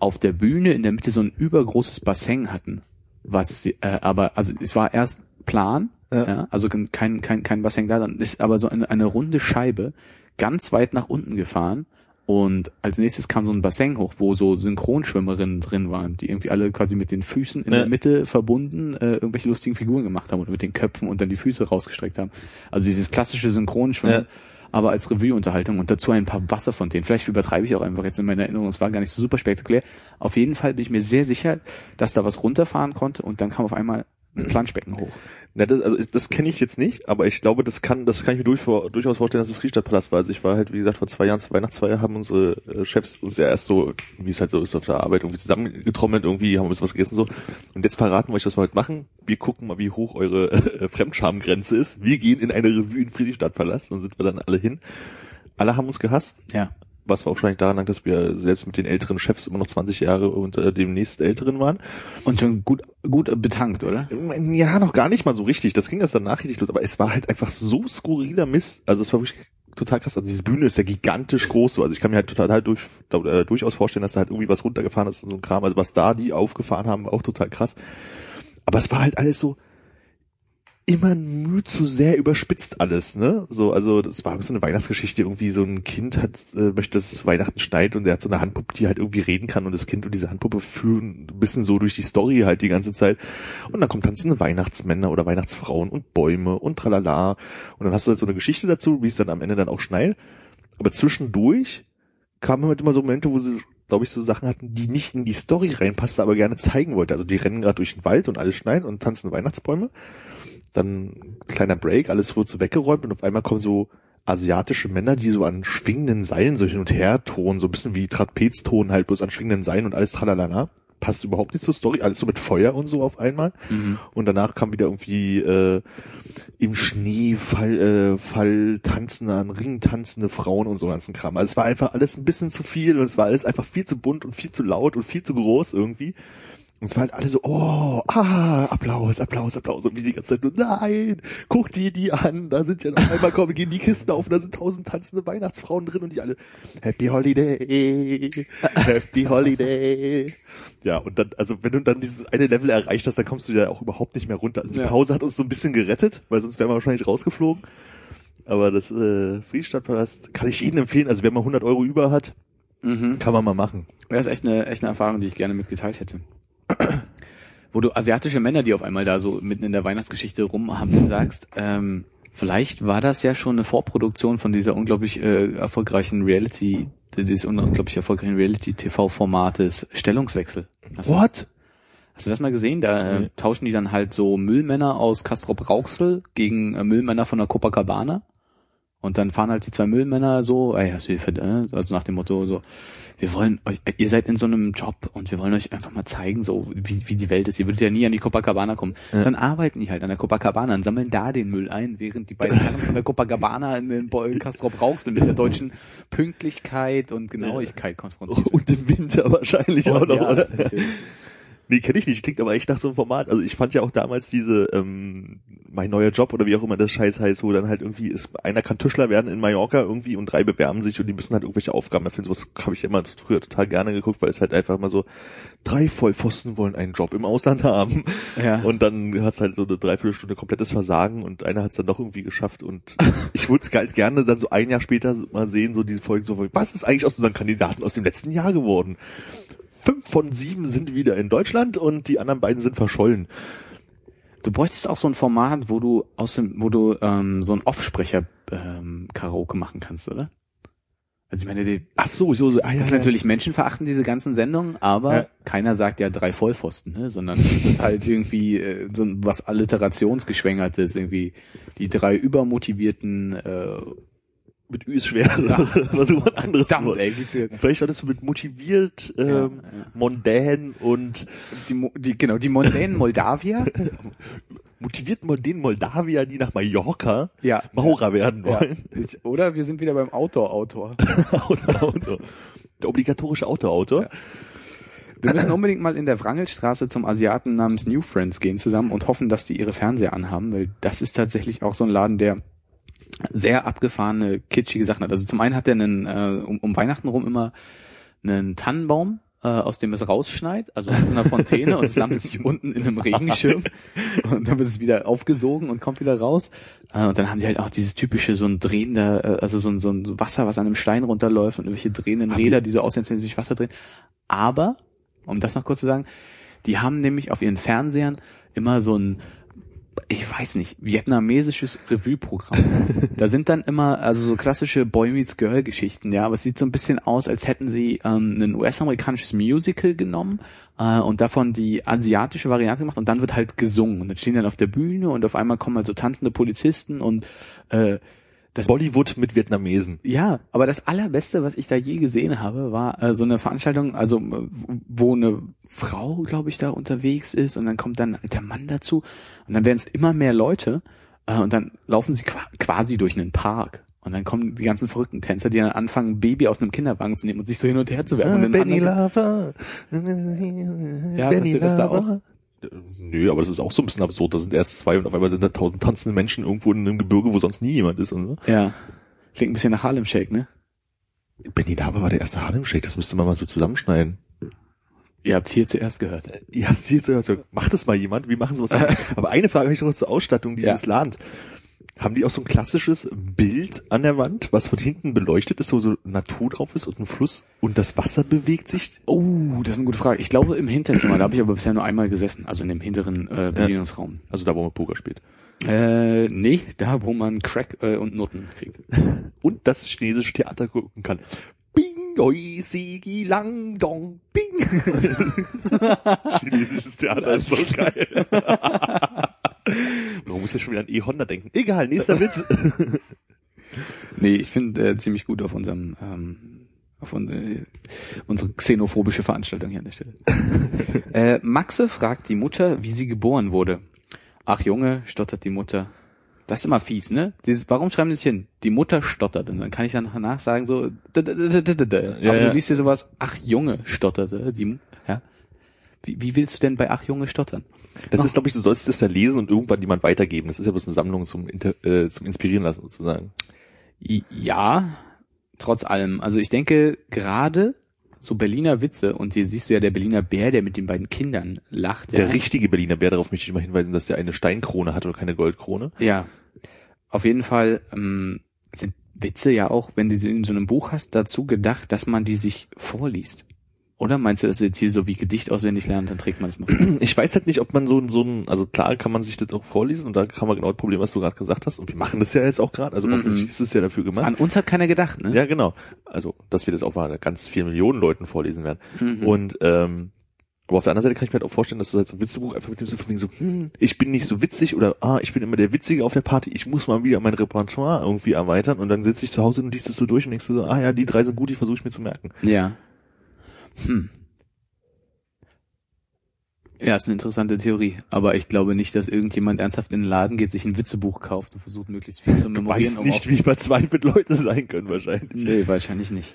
auf der Bühne in der Mitte so ein übergroßes Bassin hatten, was sie- äh, aber also es war erst plan, Ja. ja. also kein kein kein Bassin da, dann ist aber so eine, eine runde Scheibe ganz weit nach unten gefahren und als nächstes kam so ein Bassin hoch, wo so Synchronschwimmerinnen drin waren, die irgendwie alle quasi mit den Füßen in Ja. der Mitte verbunden äh, irgendwelche lustigen Figuren gemacht haben oder mit den Köpfen und dann die Füße rausgestreckt haben. Also dieses klassische Synchronschwimmen, Ja. Aber als Revue-Unterhaltung und dazu ein paar Wasserfontänen. Vielleicht übertreibe ich auch einfach jetzt in meiner Erinnerung, es war gar nicht so super spektakulär. Auf jeden Fall bin ich mir sehr sicher, dass da was runterfahren konnte und dann kam auf einmal ein Planschbecken hoch. Na, das, also das kenne ich jetzt nicht, aber ich glaube, das kann, das kann ich mir durch, durchaus vorstellen, dass es Friedstadtpalast war. Also ich war halt, wie gesagt, vor zwei Jahren zur Weihnachtsfeier, haben unsere äh, Chefs uns ja erst so, wie es halt so ist auf der Arbeit, irgendwie zusammengetrommelt, irgendwie haben wir bisschen was gegessen so. Und jetzt verraten wir euch, was wir heute machen. Wir gucken mal, wie hoch eure äh, Fremdschamgrenze ist. Wir gehen in eine Revue in Friedrichstadtpalast und sind wir dann alle hin. Alle haben uns gehasst, Ja. Was wahrscheinlich daran lag, dass wir selbst mit den älteren Chefs immer noch 20 Jahre unter dem nächsten Älteren waren. Und schon gut, gut betankt, oder? Ja, noch gar nicht mal so richtig. Das ging erst danach richtig los. Aber es war halt einfach so skurriler Mist. Also es war wirklich total krass. Also diese Bühne ist ja gigantisch groß. so. Also ich kann mir halt total halt durch, äh, durchaus vorstellen, dass da halt irgendwie was runtergefahren ist und so ein Kram. Also was da die aufgefahren haben, auch total krass. Aber es war halt alles so immer müh zu sehr überspitzt alles, ne? So, also das war so eine Weihnachtsgeschichte, irgendwie so ein Kind hat, äh, möchte, dass es Weihnachten schneit und der hat so eine Handpuppe, die halt irgendwie reden kann und das Kind und diese Handpuppe führen ein bisschen so durch die Story halt die ganze Zeit. Und dann kommt tanzende Weihnachtsmänner oder Weihnachtsfrauen und Bäume und tralala. Und dann hast du halt so eine Geschichte dazu, wie es dann am Ende dann auch schneit. Aber zwischendurch kamen halt immer so Momente, wo sie, glaube ich, so Sachen hatten, die nicht in die Story reinpasste, aber gerne zeigen wollte. Also die rennen gerade durch den Wald und alles schneit und tanzen Weihnachtsbäume. Dann kleiner Break, alles wird so weggeräumt und auf einmal kommen so asiatische Männer, die so an schwingenden Seilen so hin und her tonen, so ein bisschen wie Trapezton halt, bloß an schwingenden Seilen und alles tralala. Passt überhaupt nicht zur Story, alles so mit Feuer und so auf einmal. Mhm. Und danach kam wieder irgendwie äh, im Schnee Fall, äh, Fall tanzende, an Ringen tanzende Frauen und so ganzen Kram. Also es war einfach alles ein bisschen zu viel und es war alles einfach viel zu bunt und viel zu laut und viel zu groß irgendwie. Und es war halt alle so, oh, ah, Applaus, Applaus, Applaus. Und wie die ganze Zeit nur, nein, guck dir die an. Da sind ja noch einmal kommen, gehen die Kisten auf und da sind tausend tanzende Weihnachtsfrauen drin und die alle, Happy Holiday, Happy Holiday. Ja, und dann, also wenn du dann dieses eine Level erreicht hast, dann kommst du ja auch überhaupt nicht mehr runter. Also die Ja. Pause hat uns so ein bisschen gerettet, weil sonst wären wir wahrscheinlich rausgeflogen. Aber das äh, Friedstadtpalast kann ich jedem empfehlen. Also wer mal 100 Euro über hat, Mhm. kann man mal machen. Das ist echt eine, echt eine Erfahrung, die ich gerne mitgeteilt hätte. Wo du asiatische Männer, die auf einmal da so mitten in der Weihnachtsgeschichte rumhampeln, sagst, ähm, vielleicht war das ja schon eine Vorproduktion von dieser unglaublich äh, erfolgreichen Reality, dieses unglaublich erfolgreichen Reality-TV-Formates Stellungswechsel. Hast What? hast du das mal gesehen? Da äh, tauschen die dann halt so Müllmänner aus Castrop Rauxel gegen äh, Müllmänner von der Copacabana. Und dann fahren halt die zwei Müllmänner so, ey, hast du hier, äh, also nach dem Motto so, wir wollen euch, ihr seid in so einem Job und wir wollen euch einfach mal zeigen, so wie, wie die Welt ist. Ihr würdet ja nie an die Copacabana kommen. Ja. Dann arbeiten die halt an der Copacabana und sammeln da den Müll ein, während die beiden Herren von der Copacabana in den Castrop Rauxel mit der deutschen Pünktlichkeit und Genauigkeit konfrontiert. Und im Winter wahrscheinlich auch Und noch, ja, oder? natürlich. Nee, kenne ich nicht. Klingt aber echt nach so einem Format. Also ich fand ja auch damals diese, ähm, mein neuer Job oder wie auch immer das Scheiß heißt, wo dann halt irgendwie ist, einer kann Tischler werden in Mallorca irgendwie und drei bewerben sich und die müssen halt irgendwelche Aufgaben erfüllen. Sowas habe ich immer früher total gerne geguckt, weil es halt einfach mal so, drei Vollpfosten wollen einen Job im Ausland haben. Ja. Und dann hat's halt so eine Dreiviertelstunde komplettes Versagen und einer hat's dann doch irgendwie geschafft und ich würde es halt gerne dann so ein Jahr später mal sehen, so diese Folgen so, was ist eigentlich aus unseren Kandidaten aus dem letzten Jahr geworden? Fünf von sieben sind wieder in Deutschland und die anderen beiden sind verschollen. Du bräuchtest auch so ein Format, wo du aus dem, wo du ähm, so ein Offsprecher ähm, Karaoke machen kannst, oder? Also ich meine, die, Ach so, so, so ah, ja, das ja. natürlich menschenverachtend, diese ganzen Sendungen, aber Ja. keiner sagt ja drei Vollpfosten, ne? sondern es ist halt irgendwie äh, so ein- was Alliterationsgeschwängertes, irgendwie die drei übermotivierten äh, mit Ü ist schwer. Ja. Versuch mal ein anderes verdammt, Wort. ey, Vielleicht solltest du mit motiviert, ähm, Ja, ja. mondän und die, die, genau, die mondänen Moldawier. motiviert mondän Moldawier, die nach Mallorca ja. Maurer werden wollen. Ich, oder wir sind wieder beim Outdoor-Autor. Auto, Auto. Der obligatorische Autoautor. Ja. Wir müssen unbedingt mal in der Wrangelstraße zum Asiaten namens New Friends gehen zusammen und hoffen, dass die ihre Fernseher anhaben, weil das ist tatsächlich auch so ein Laden, der sehr abgefahrene, kitschige Sachen hat. Also zum einen hat er einen, äh, um, um Weihnachten rum immer einen Tannenbaum, äh, aus dem es rausschneit, also so einer Fontäne und es sammelt sich unten in einem Regenschirm und dann wird es wieder aufgesogen und kommt wieder raus. Äh, und dann haben die halt auch dieses typische, so ein drehender, äh, also so ein, so ein Wasser, was an einem Stein runterläuft und irgendwelche drehenden Räder, die so aussehen, als wenn sie sich Wasser drehen. Aber, um das noch kurz zu sagen, die haben nämlich auf ihren Fernsehern immer so ein, ich weiß nicht, vietnamesisches Revue-Programm. da sind dann immer, also so klassische Boy Meets Girl Geschichten, ja, aber es sieht so ein bisschen aus, als hätten sie ähm, ein US-amerikanisches Musical genommen äh, und davon die asiatische Variante gemacht und dann wird halt gesungen und dann stehen dann auf der Bühne und auf einmal kommen halt so tanzende Polizisten und äh, das Bollywood mit Vietnamesen. ja, aber das allerbeste, was ich da je gesehen habe, war äh, so eine Veranstaltung, also äh, wo eine Frau, glaube ich, da unterwegs ist und dann kommt dann der Mann dazu und dann werden es immer mehr Leute äh, und dann laufen sie qua quasi durch einen Park und dann kommen die ganzen verrückten Tänzer, die dann anfangen, Baby aus einem Kinderwagen zu nehmen und sich so hin und her zu werfen. und Ah, den Benny Lover. Ja, da auch? Nö, aber das ist auch so ein bisschen absurd. Da sind erst zwei und auf einmal sind da tausend tanzende Menschen irgendwo in einem Gebirge, wo sonst nie jemand ist. Und so. Ja, klingt ein bisschen nach Harlem Shake, ne? Benny Lava war der erste Harlem Shake, das müsste man mal so zusammenschneiden. Ihr habt hier zuerst gehört. Ja, das hier so, so, macht das mal jemand, wie machen sie was? aber eine Frage habe ich noch zur Ausstattung dieses Ja. Ladens. Haben die auch so ein klassisches Bild an der Wand, was von hinten beleuchtet ist, wo so Natur drauf ist und ein Fluss und das Wasser bewegt sich? Oh, das ist eine gute Frage. Ich glaube im Hinterzimmer, da habe ich aber bisher nur einmal gesessen, also in dem hinteren äh, Bedienungsraum. Also da, wo man Poker spielt. Äh, nee, da wo man Crack äh, und Nutten kriegt. Und das chinesische Theater gucken kann. Bing, oi, sigi, lang, dong, bing. Chinesisches Theater ist so geil. Warum muss ich schon wieder an E-Honda denken? Egal, nächster Witz. Nee, ich finde äh, ziemlich gut auf unserem ähm, auf un äh, unsere xenophobische Veranstaltung hier an der Stelle. äh, Maxe fragt die Mutter, wie sie geboren wurde. Ach Junge, stottert die Mutter. Das ist immer fies, ne? Dieses, warum schreiben die sich hin? Die Mutter stottert und dann kann ich dann danach sagen so, d -d -d -d -d -d. Ja, aber ja. du liest hier sowas, ach Junge, stotterte die, ja. Wie, wie willst du denn bei Ach Junge stottern? Das Oh. ist, glaube ich, du sollst das ja lesen und irgendwann jemand weitergeben. Das ist ja bloß eine Sammlung zum, Inter äh, zum Inspirieren lassen sozusagen. Ja, trotz allem. Also ich denke gerade so Berliner Witze und hier siehst du ja der Berliner Bär, der mit den beiden Kindern lacht. Der ja. richtige Berliner Bär, darauf möchte ich mal hinweisen, dass der eine Steinkrone hat oder keine Goldkrone. Ja, auf jeden Fall ähm, sind Witze ja auch, wenn du sie in so einem Buch hast, dazu gedacht, dass man die sich vorliest. Oder meinst du, das ist jetzt hier so wie Gedicht auswendig lernen, dann trägt man das mal? Ich weiß halt nicht, ob man so, so ein, also klar kann man sich das auch vorlesen und da kann man genau das Problem, was du gerade gesagt hast. Und wir machen das ja jetzt auch gerade, also Mhm. offensichtlich ist es ja dafür gemacht. An uns hat keiner gedacht, ne? Ja, genau. Also, dass wir das auch mal ganz vielen Millionen Leuten vorlesen werden. Mhm. Und ähm, aber auf der anderen Seite kann ich mir halt auch vorstellen, dass du halt so ein Witzebuch einfach mit dem so von wegen so, hm, ich bin nicht so witzig oder ah, ich bin immer der Witzige auf der Party, ich muss mal wieder mein Repertoire irgendwie erweitern und dann sitze ich zu Hause und liest es so durch und denkst du so, ah ja, die drei sind gut, die versuche ich mir zu merken. Ja. Hm. Ja, ist eine interessante Theorie. Aber ich glaube nicht, dass irgendjemand ernsthaft in den Laden geht, sich ein Witzebuch kauft und versucht, möglichst viel zu memorieren. weißt um nicht, auf- wie verzweifelt Leute sein können wahrscheinlich. Nee, wahrscheinlich nicht.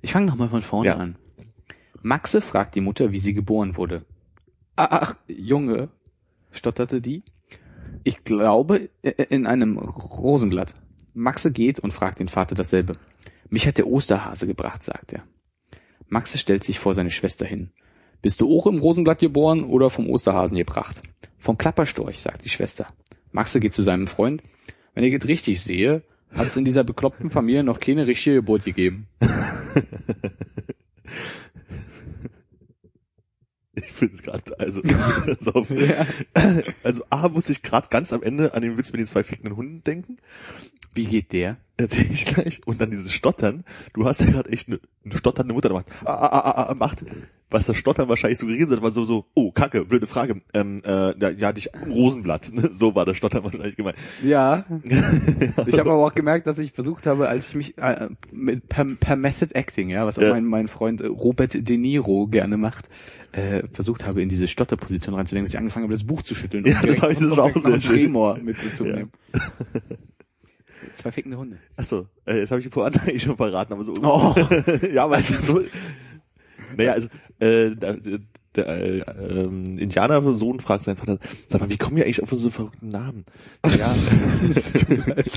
Ich fange nochmal von vorne Ja. an. Maxe fragt die Mutter, wie sie geboren wurde. Ach, Junge, stotterte die. Ich glaube, äh, in einem Rosenblatt. Maxe geht und fragt den Vater dasselbe. Mich hat der Osterhase gebracht, sagt er. Maxe stellt sich vor seine Schwester hin. Bist du auch im Rosenblatt geboren oder vom Osterhasen gebracht? Vom Klapperstorch, sagt die Schwester. Maxe geht zu seinem Freund. Wenn ich es richtig sehe, hat es in dieser bekloppten Familie noch keine richtige Geburt gegeben. Ich finde es gerade, also, auf. also A muss ich gerade ganz am Ende an den Witz mit den zwei fickenden Hunden denken. Wie geht der? Erzähl ich gleich. Und dann dieses Stottern. Du hast ja gerade echt eine, eine stotternde Mutter gemacht. Ah, ah, ah, ah, ah, macht. Was das Stottern wahrscheinlich suggerieren sollte, war so, so, oh, kacke, blöde Frage. Ähm, äh, ja, ja, dich im Rosenblatt. Ne? So war das Stottern wahrscheinlich gemeint. Ja. Ich habe aber auch gemerkt, dass ich versucht habe, als ich mich äh, mit, per, per Method Acting, ja, was auch Ja. mein, mein Freund äh, Robert De Niro gerne macht, äh, versucht habe, in diese Stotterposition reinzudenken, dass ich angefangen habe, das Buch zu schütteln Ja, das direkt hab ich- das war auch sehr schön. Mitzunehmen. Zwei fickende Hunde. Achso, äh, jetzt habe ich die Pointe eigentlich schon verraten, aber so. Oh. ja, aber so, naja, also äh, der, der äh, ähm, Indianersohn fragt seinen Vater, sag mal, wie kommen wir eigentlich auf so verrückten Namen? Ja, es tut mir leid.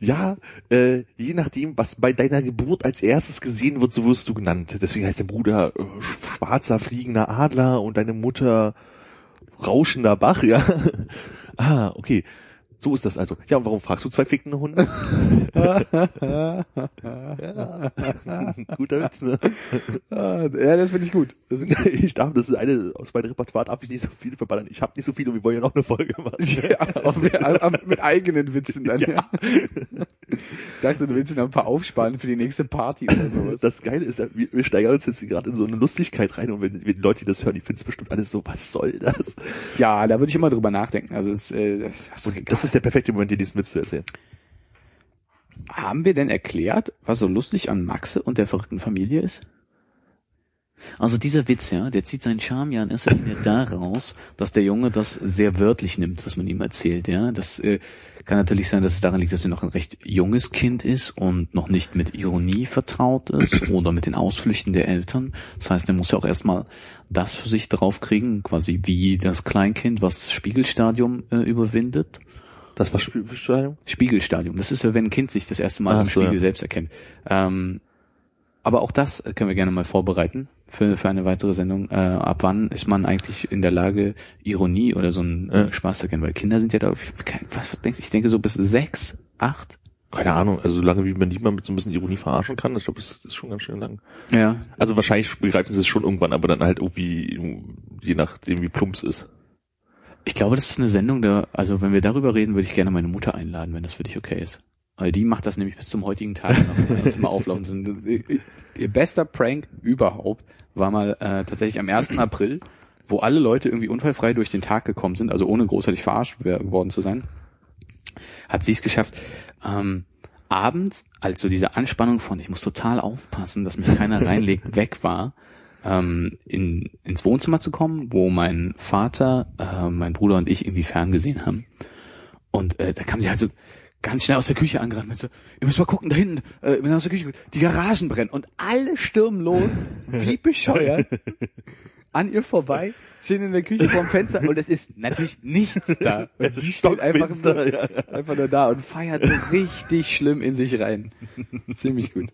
Ja, äh, je nachdem, was bei deiner Geburt als erstes gesehen wird, so wirst du genannt. Deswegen heißt dein Bruder äh, schwarzer fliegender Adler und deine Mutter rauschender Bach, ja. ah, okay. So ist das also. Ja, und warum fragst du zwei fickende Hunde? ja. Guter Witz, ne? ja, das finde ich gut. Find ich Ich darf, das ist eine, aus meinem Repertoire darf ich nicht so viele verballern. Ich habe nicht so viele und wir wollen ja noch eine Folge machen. Ja, mit, mit eigenen Witzen dann, ja. Ich dachte, du willst noch ein paar aufsparen für die nächste Party oder sowas. Das Geile ist, wir, wir steigern uns jetzt gerade in so eine Lustigkeit rein und wenn, wenn Leute, die das hören, die finden es bestimmt alles so, was soll das? Ja, da würde ich immer drüber nachdenken. Also es, äh, das, ist Das ist der perfekte Moment, dir diesen Witz zu erzählen. Haben wir denn erklärt, was so lustig an Maxe und der verrückten Familie ist? Also dieser Witz, ja, der zieht seinen Charme ja in erster Linie daraus, dass der Junge das sehr wörtlich nimmt, was man ihm erzählt, ja. Das äh, kann natürlich sein, dass es daran liegt, dass er noch ein recht junges Kind ist und noch nicht mit Ironie vertraut ist oder mit den Ausflüchten der Eltern. Das heißt, er muss ja auch erstmal das für sich draufkriegen, quasi wie das Kleinkind, was das Spiegelstadium äh, überwindet. Das war Spielbeschreibung? Spiegelstadium. Das ist ja, wenn ein Kind sich das erste Mal Ach im so, Spiegel ja. selbst erkennt. Ähm, aber auch das können wir gerne mal vorbereiten für, für eine weitere Sendung. Äh, ab wann ist man eigentlich in der Lage, Ironie oder so einen Ja. Spaß zu erkennen? Weil Kinder sind ja, kein, was, was denkst du? Ich denke so bis sechs, acht. Keine Ahnung, also solange wie man niemand mit so ein bisschen Ironie verarschen kann, ich glaube, das ist schon ganz schön lang. Ja. Also wahrscheinlich begreifen sie es schon irgendwann, aber dann halt irgendwie, je nachdem wie plumps ist. Ich glaube, das ist eine Sendung, da, also wenn wir darüber reden, würde ich gerne meine Mutter einladen, wenn das für dich okay ist. Weil die macht das nämlich bis zum heutigen Tag noch, wenn wir uns mal auflaufen sind. Ihr bester Prank überhaupt war mal äh, tatsächlich am 1. April, wo alle Leute irgendwie unfallfrei durch den Tag gekommen sind, also ohne großartig verarscht worden zu sein, hat sie es geschafft, ähm, abends, als so diese Anspannung von, ich muss total aufpassen, dass mich keiner reinlegt, weg war, ähm, in, ins Wohnzimmer zu kommen, wo mein Vater, äh, mein Bruder und ich irgendwie ferngesehen haben. Und äh, da kam sie halt so ganz schnell aus der Küche angerannt mit so, ihr müsst mal gucken, da hinten, äh, wenn aus der Küche guckt, die Garagen brennen und alle stürmen los, wie bescheuert, an ihr vorbei, stehen in der Küche vorm Fenster und es ist natürlich nichts da. Und sie steht einfach nur, Stockfinster, ja. einfach nur da und feiert so richtig schlimm in sich rein. Ziemlich gut.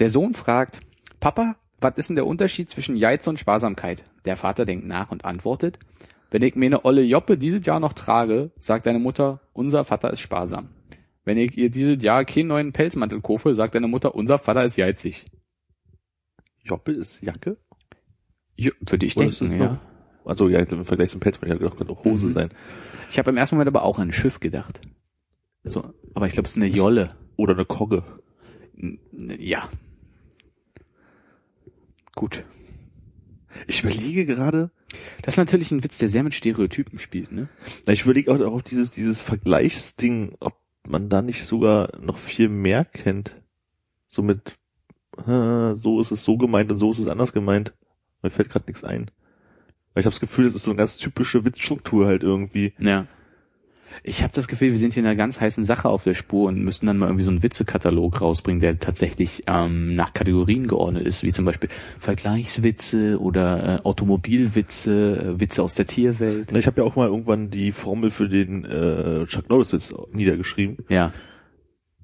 Der Sohn fragt, Papa, was ist denn der Unterschied zwischen Geiz und Sparsamkeit? Der Vater denkt nach und antwortet, wenn ich mir eine olle Joppe dieses Jahr noch trage, sagt deine Mutter, unser Vater ist sparsam. Wenn ich ihr dieses Jahr keinen neuen Pelzmantel kaufe, sagt deine Mutter, unser Vater ist geizig. Joppe ist Jacke? Ja, würde ich Oder denken, ja. noch- Also ja, im Vergleich zum doch, könnte auch Hose Mhm. sein. Ich habe im ersten Moment aber auch an ein Schiff gedacht. So, aber ich glaube, es ist eine Jolle. Oder eine Kogge. Ja. Gut. Ich überlege gerade, Das ist natürlich ein Witz, der sehr mit Stereotypen spielt, ne? na, ich überlege auch, auch dieses, dieses Vergleichsding, ob man da nicht sogar noch viel mehr kennt. So mit, äh, so ist es so gemeint und so ist es anders gemeint. Mir fällt gerade nichts ein. Weil ich habe das Gefühl, das ist so eine ganz typische Witzstruktur halt irgendwie. Ja. Ich habe das Gefühl, wir sind hier in einer ganz heißen Sache auf der Spur und müssten dann mal irgendwie so einen Witzekatalog rausbringen, der tatsächlich ähm, nach Kategorien geordnet ist, wie zum Beispiel Vergleichswitze oder äh, Automobilwitze, äh, Witze aus der Tierwelt. Ich habe ja auch mal irgendwann die Formel für den äh, Chuck Norris-Witz niedergeschrieben. Ja.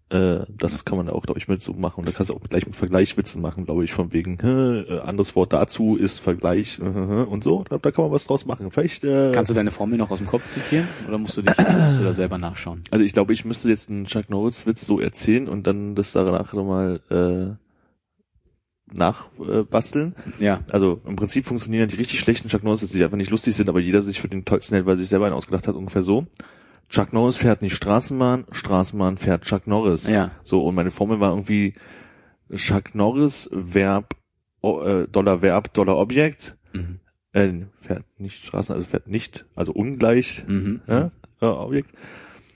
Äh, das kann man auch, glaube ich, mit so machen. Und da kannst du auch gleich mit Vergleichwitzen machen, glaube ich, von wegen, äh, anderes Wort dazu ist Vergleich äh, und so. Glaube, da kann man was draus machen. Vielleicht, äh, Kannst du deine Formel noch aus dem Kopf zitieren oder musst du dich musst du da selber nachschauen? also ich glaube, ich müsste jetzt einen Chuck Norris-Witz so erzählen und dann das danach nochmal äh, nachbasteln. Äh. Ja. also im Prinzip funktionieren die richtig schlechten Chuck Norris-Witze, die einfach nicht lustig sind, aber jeder sich für den tollsten hält, weil er sich selber einen ausgedacht hat, ungefähr so. Chuck Norris fährt nicht Straßenbahn, Straßenbahn fährt Chuck Norris. Ja. So, und meine Formel war irgendwie Chuck Norris, Verb, äh, Dollar Verb, Dollar Objekt, Mhm. äh, fährt nicht Straßen, also fährt nicht, also ungleich, Mhm. äh, Objekt.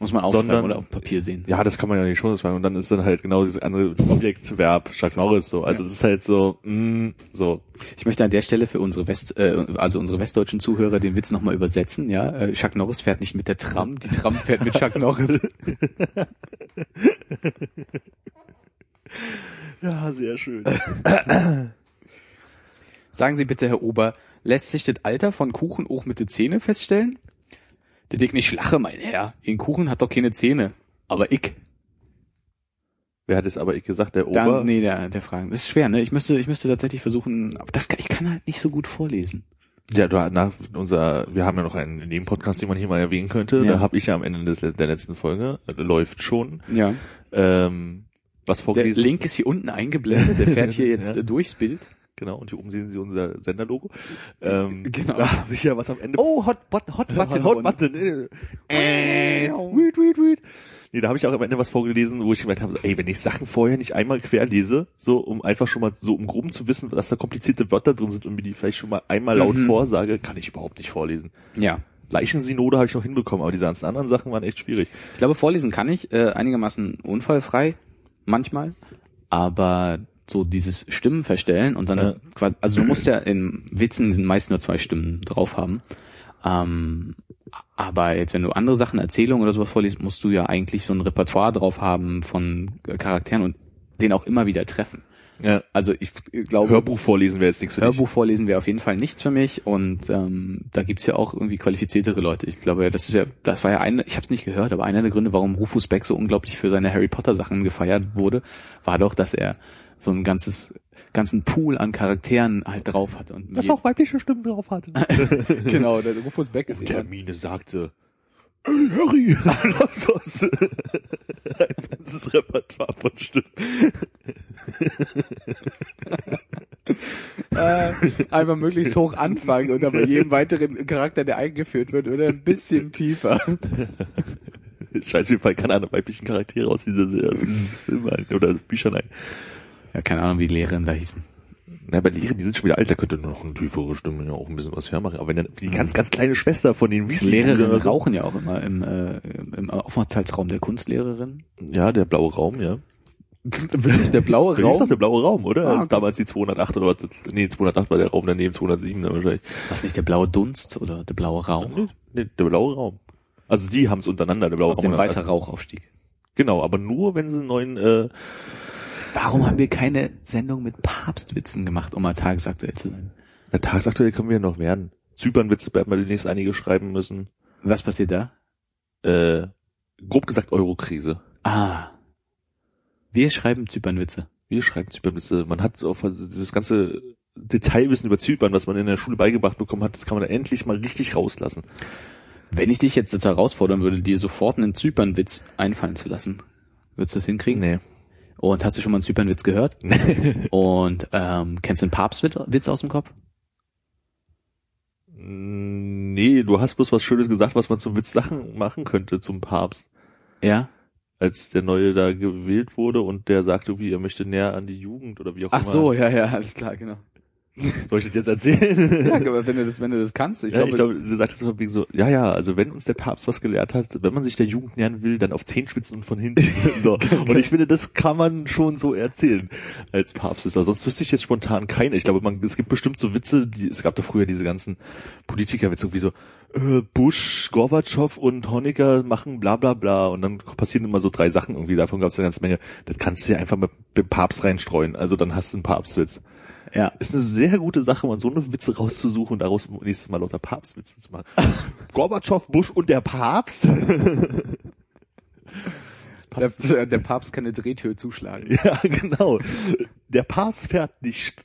Muss man aufschreiben Sondern- oder auf Papier sehen. Ja, das kann man ja nicht schon sagen. Und dann ist dann halt genau dieses andere Objekt, Verb, Chuck Norris, so. Also das ist halt so, mh, so. Ich möchte an der Stelle für unsere West, äh, also unsere westdeutschen Zuhörer den Witz nochmal übersetzen. Ja, äh, Chuck Norris fährt nicht mit der Tram, die Tram fährt mit Chuck Norris. Ja, sehr schön. Sagen Sie bitte, Herr Ober, lässt sich das Alter von Kuchen auch mit den Zähnen feststellen? Der Dick nicht lache, mein Herr. Ein Kuchen hat doch keine Zähne. Aber ich. Wer hat es aber ich gesagt, der Ober? Dann, nee, der, der Fragen. Das ist schwer, ne? Ich müsste, ich müsste tatsächlich versuchen, aber das kann, ich kann halt nicht so gut vorlesen. Ja, du nach unser, wir haben ja noch einen Nebenpodcast, den man hier mal erwähnen könnte. Ja. Da habe ich ja am Ende des, der letzten Folge, läuft schon, Ja. ähm, was Der vorgelesen. Link ist hier unten eingeblendet, der fährt hier jetzt Ja. durchs Bild. Genau, und hier oben sehen Sie unser Senderlogo. Ähm, Genau. Da habe ich ja was am Ende. Oh, Hot, Hot, Hot Button. Hot Button. Äh, weird, weird, weird. Nee, da habe ich auch am Ende was vorgelesen, wo ich gemeint habe, so, ey, wenn ich Sachen vorher nicht einmal quer lese, so um einfach schon mal so um groben zu wissen, dass da komplizierte Wörter drin sind und mir die vielleicht schon mal einmal laut Mhm. vorsage, kann ich überhaupt nicht vorlesen. Ja. Leichensynode habe ich noch hinbekommen, aber diese ganzen anderen Sachen waren echt schwierig. Ich glaube, vorlesen kann ich, äh, einigermaßen unfallfrei, manchmal, aber so dieses Stimmen verstellen und dann, Ja. quasi, also du musst ja in Witzen sind meist nur zwei Stimmen drauf haben, ähm, aber jetzt, wenn du andere Sachen, Erzählungen oder sowas vorliest, musst du ja eigentlich so ein Repertoire drauf haben von Charakteren und den auch immer wieder treffen. Ja. Also ich glaube, Hörbuch vorlesen wäre jetzt nichts für Hörbuch vorlesen wäre auf jeden Fall nichts für mich und ähm, da gibt's ja auch irgendwie qualifiziertere Leute. Ich glaube, das ist ja, das war ja eine, ich habe es nicht gehört, aber einer der Gründe, warum Rufus Beck so unglaublich für seine Harry Potter Sachen gefeiert wurde, war doch, dass er so ein ganzes ganzen Pool an Charakteren halt drauf hatte und dich. je- weibliche Stimmen drauf hatte. genau, der Rufus Beck ist Der Mine sagte, Ey, Harry, lass uns ein ganzes Repertoire von Stimmen. äh, einfach möglichst hoch anfangen und dann bei jedem weiteren Charakter, der eingeführt wird, oder ein bisschen tiefer. Scheiße, mir fallen keine anderen weiblichen Charaktere aus dieser Serie, aus diesen Filmen ein, oder Büchern ein. Ja, keine Ahnung, wie die Lehrerin da hießen. Na, bei Lehren, die sind schon wieder alt, da könnte noch eine tiefere Stimme ja auch ein bisschen was hermachen. Aber wenn dann die ganz, ganz kleine Schwester von den Weasley Lehrerinnen so- rauchen ja auch immer im, äh, im Aufenthaltsraum der Kunstlehrerin. Ja, der blaue Raum, ja. Wirklich der blaue Das ist doch Raum? der blaue Raum, oder? Ah, Als okay. damals die 208 oder was? Nee, 208 war der Raum daneben, 207 dann wahrscheinlich. Was nicht der blaue Dunst oder der blaue Raum? Nee, nee, der blaue Raum. Also die haben es untereinander. Aus dem Warum- weißer Rauch aufstieg. Genau, aber nur wenn sie einen neuen äh, Warum haben wir keine Sendung mit Papstwitzen gemacht, um mal tagesaktuell zu sein? der Tagesaktuell können wir ja noch werden. Zypernwitze werden wir demnächst einige schreiben müssen. Was passiert da? Äh, grob gesagt Eurokrise. Ah. Wir schreiben Zypernwitze. Wir schreiben Zypernwitze. Man hat auf dieses ganze Detailwissen über Zypern, was man in der Schule beigebracht bekommen hat, das kann man dann endlich mal richtig rauslassen. Wenn ich dich jetzt dazu herausfordern würde, dir sofort einen Zypernwitz einfallen zu lassen, würdest du das hinkriegen? Nee. Und hast du schon mal einen Zypernwitz gehört? Und ähm, kennst du einen Papstwitz Witz aus dem Kopf? nee, du hast bloß was Schönes gesagt, was man zum Witz Sachen machen könnte zum Papst. Ja? Als der Neue da gewählt wurde und der sagte, wie er möchte näher an die Jugend oder wie auch Ach immer. so, ja, ja, alles klar, genau. Soll ich das jetzt erzählen? Ja, aber wenn du das, wenn du das kannst, ich ja, glaube, ich glaube, du sagtest so, wegen so, ja, ja, also wenn uns der Papst was gelehrt hat, wenn man sich der Jugend nähern will, dann auf Zehenspitzen und von hinten. so. Und ich finde, das kann man schon so erzählen als Papst ist. Sonst wüsste ich jetzt spontan keine. Ich glaube, man, es gibt bestimmt so Witze, die, es gab da früher diese ganzen Politikerwitze, irgendwie so, äh, Bush, Gorbatschow und Honecker machen bla bla bla und dann passieren immer so drei Sachen irgendwie, davon gab es eine ganze Menge. Das kannst du ja einfach mit dem Papst reinstreuen, also dann hast du einen Papstwitz. Ja. Ist eine sehr gute Sache, mal so eine Witze rauszusuchen und daraus nächstes Mal lauter Papstwitze zu machen. Gorbatschow, Bush und der Papst. Der, der Papst kann eine Drehtür zuschlagen. Ja, genau. Der Papst fährt nicht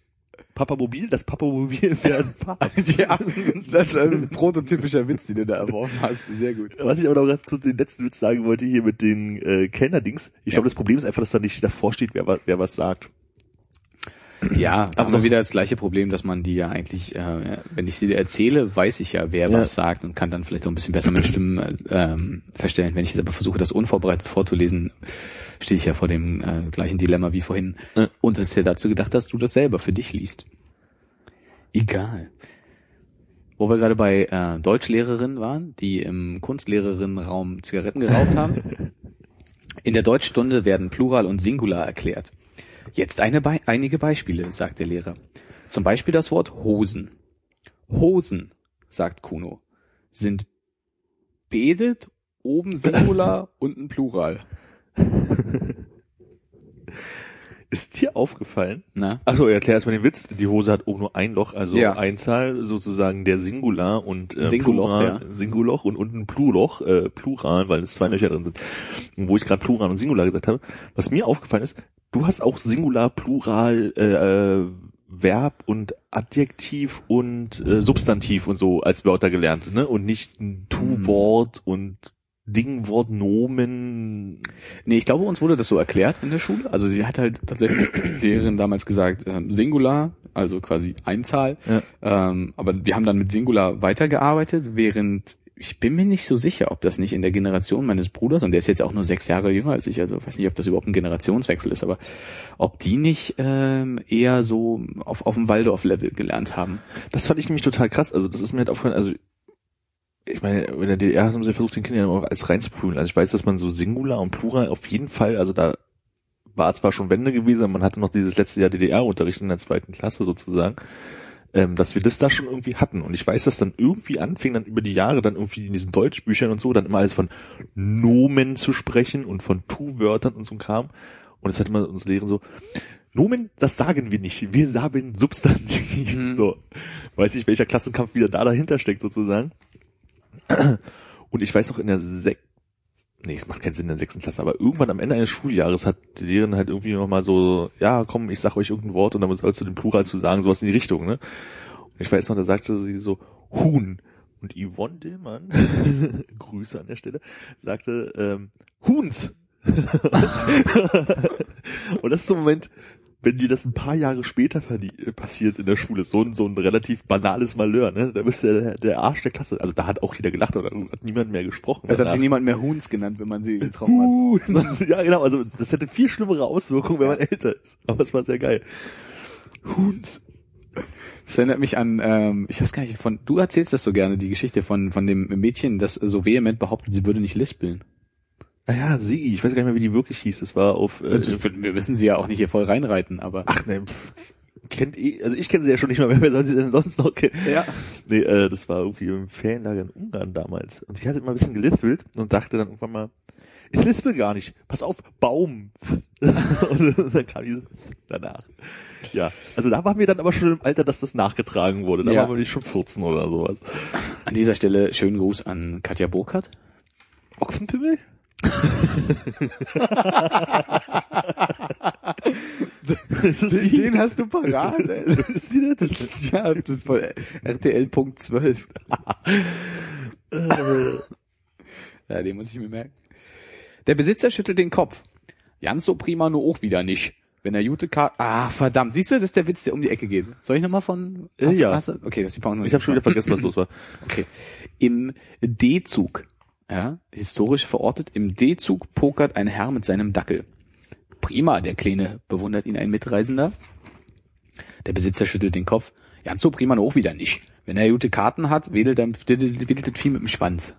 Papamobil, das Papamobil fährt Papst. ja, das ist ein prototypischer Witz, den du da erworfen hast. Sehr gut. Was ich aber noch zu den letzten Witz sagen wollte, hier mit den äh, Kellnerdings. Ich Ja. glaube, das Problem ist einfach, dass da nicht davor steht, wer, wer was sagt. Ja, Aber das- wieder das gleiche Problem, dass man die ja eigentlich, äh, wenn ich sie dir erzähle, weiß ich ja, wer Ja. was sagt und kann dann vielleicht auch ein bisschen besser meine Stimmen äh, ähm, verstellen. Wenn ich jetzt aber versuche, das unvorbereitet vorzulesen, stehe ich ja vor dem äh, gleichen Dilemma wie vorhin. Ja. Und es ist ja dazu gedacht, dass du das selber für dich liest. Egal. Wo wir gerade bei äh, Deutschlehrerinnen waren, die im Kunstlehrerinnenraum Zigaretten geraucht haben. In der Deutschstunde werden Plural und Singular erklärt. Jetzt Be einige Beispiele, sagt der Lehrer. Zum Beispiel das Wort Hosen. Hosen, sagt Kuno, sind bedet, oben Singular, unten Plural. Ist dir aufgefallen? Na? Achso, erklär erstmal den Witz. Die Hose hat oben nur ein Loch, also Ja. Einzahl sozusagen der Singular und äh, Singuloch, Plural, ja. Singuloch und unten Pluloch, äh, Plural, weil es zwei Löcher drin sind. Und wo ich gerade Plural und Singular gesagt habe, was mir aufgefallen ist, du hast auch Singular, Plural, äh, äh, Verb und Adjektiv und äh, Substantiv und so als Wörter gelernt, ne? Und nicht ein Tu-Wort und Dingwort, Nomen. Nee, ich glaube, uns wurde das so erklärt in der Schule. Also sie hat halt tatsächlich die Lehrerin damals gesagt, ähm, Singular, also quasi Einzahl. Ja. Ähm, aber wir haben dann mit Singular weitergearbeitet, während ich bin mir nicht so sicher, ob das nicht in der Generation meines Bruders, und der ist jetzt auch nur sechs Jahre jünger als ich, also weiß nicht, ob das überhaupt ein Generationswechsel ist, aber ob die nicht ähm, eher so auf, auf dem Waldorf-Level gelernt haben. Das fand ich nämlich total krass. Also das ist mir halt aufgefallen, also ich meine, in der DDR haben sie versucht, den Kindern auch alles reinzuprügeln. Also ich weiß, dass man so Singular und Plural auf jeden Fall, also da war zwar schon Wende gewesen, aber man hatte noch dieses letzte Jahr DDR-Unterricht in der zweiten Klasse sozusagen, ähm, dass wir das da schon irgendwie hatten. Und ich weiß, dass dann irgendwie anfing, dann über die Jahre dann irgendwie in diesen Deutschbüchern und so, dann immer alles von Nomen zu sprechen und von Tu-Wörtern und so ein Kram. Und das hat immer uns Lehren so, Nomen, das sagen wir nicht. Wir sagen Substantiv. Mhm. So. Weiß nicht, welcher Klassenkampf wieder da dahinter steckt, sozusagen. Und ich weiß noch in der sech nee, es macht keinen Sinn in der sechsten Klasse, aber irgendwann am Ende eines Schuljahres hat die Lehrerin halt irgendwie nochmal so, ja, komm, ich sag euch irgendein Wort und dann sollst du den Plural zu sagen, sowas in die Richtung, ne? Und ich weiß noch, da sagte sie so, Huhn. Und Yvonne Dillmann, Grüße an der Stelle, sagte, ähm, Huhns. und das ist so ein Moment, wenn dir das ein paar Jahre später äh, passiert in der Schule, so ein, so ein relativ banales Malheur, ne? Da bist du der, der Arsch der Klasse. Also da hat auch jeder gelacht oder hat niemand mehr gesprochen. Es hat sich niemand mehr Huns genannt, wenn man sie getroffen hat. Ja, genau, also das hätte viel schlimmere Auswirkungen, wenn man älter ist. Aber es war sehr geil. Huhns. Das erinnert mich an, ähm, ich weiß gar nicht, von, du erzählst das so gerne, die Geschichte von, von dem Mädchen, das so vehement behauptet, sie würde nicht lispeln. Naja, Sigi, ich weiß gar nicht mehr, wie die wirklich hieß. Das war auf, äh, Also, wir müssen sie ja auch nicht hier voll reinreiten, aber ach ne, kennt eh, also ich kenne sie ja schon nicht mehr, wer soll sie denn sonst noch kennen? Ja. Nee, äh, das war irgendwie im Ferienlager in Ungarn damals. Und ich hatte immer ein bisschen gelispelt und dachte dann irgendwann mal, ich lispel gar nicht. Pass auf, Baum. und dann kam die danach. Ja, also da waren wir dann aber schon im Alter, dass das nachgetragen wurde. Da Ja. waren wir nicht schon 14 oder sowas. An dieser Stelle schönen Gruß an Katja Burkhardt. Ochsenpimmel? Das die? hast du parat. ist die das? ja, das ist von RTL.12. ja, den muss ich mir merken. Der Besitzer schüttelt den Kopf. Ganz so prima nur auch wieder nicht. Wenn er gute Karte... Ah, verdammt. Siehst du, das ist der Witz, der um die Ecke geht. Soll ich nochmal von... Äh, Hast, du- ja. Hast, du- okay, das ist die Pause. Ich habe schon wieder vergessen, was los war. Okay. Im D-Zug, ja, historisch verortet, im D-Zug pokert ein Herr mit seinem Dackel. Prima, der Kleine, bewundert ihn ein Mitreisender. Der Besitzer schüttelt den Kopf. Ja, so prima auch wieder nicht. Wenn er gute Karten hat, wedelt, er, wedelt, wedelt das Vieh mit dem Schwanz.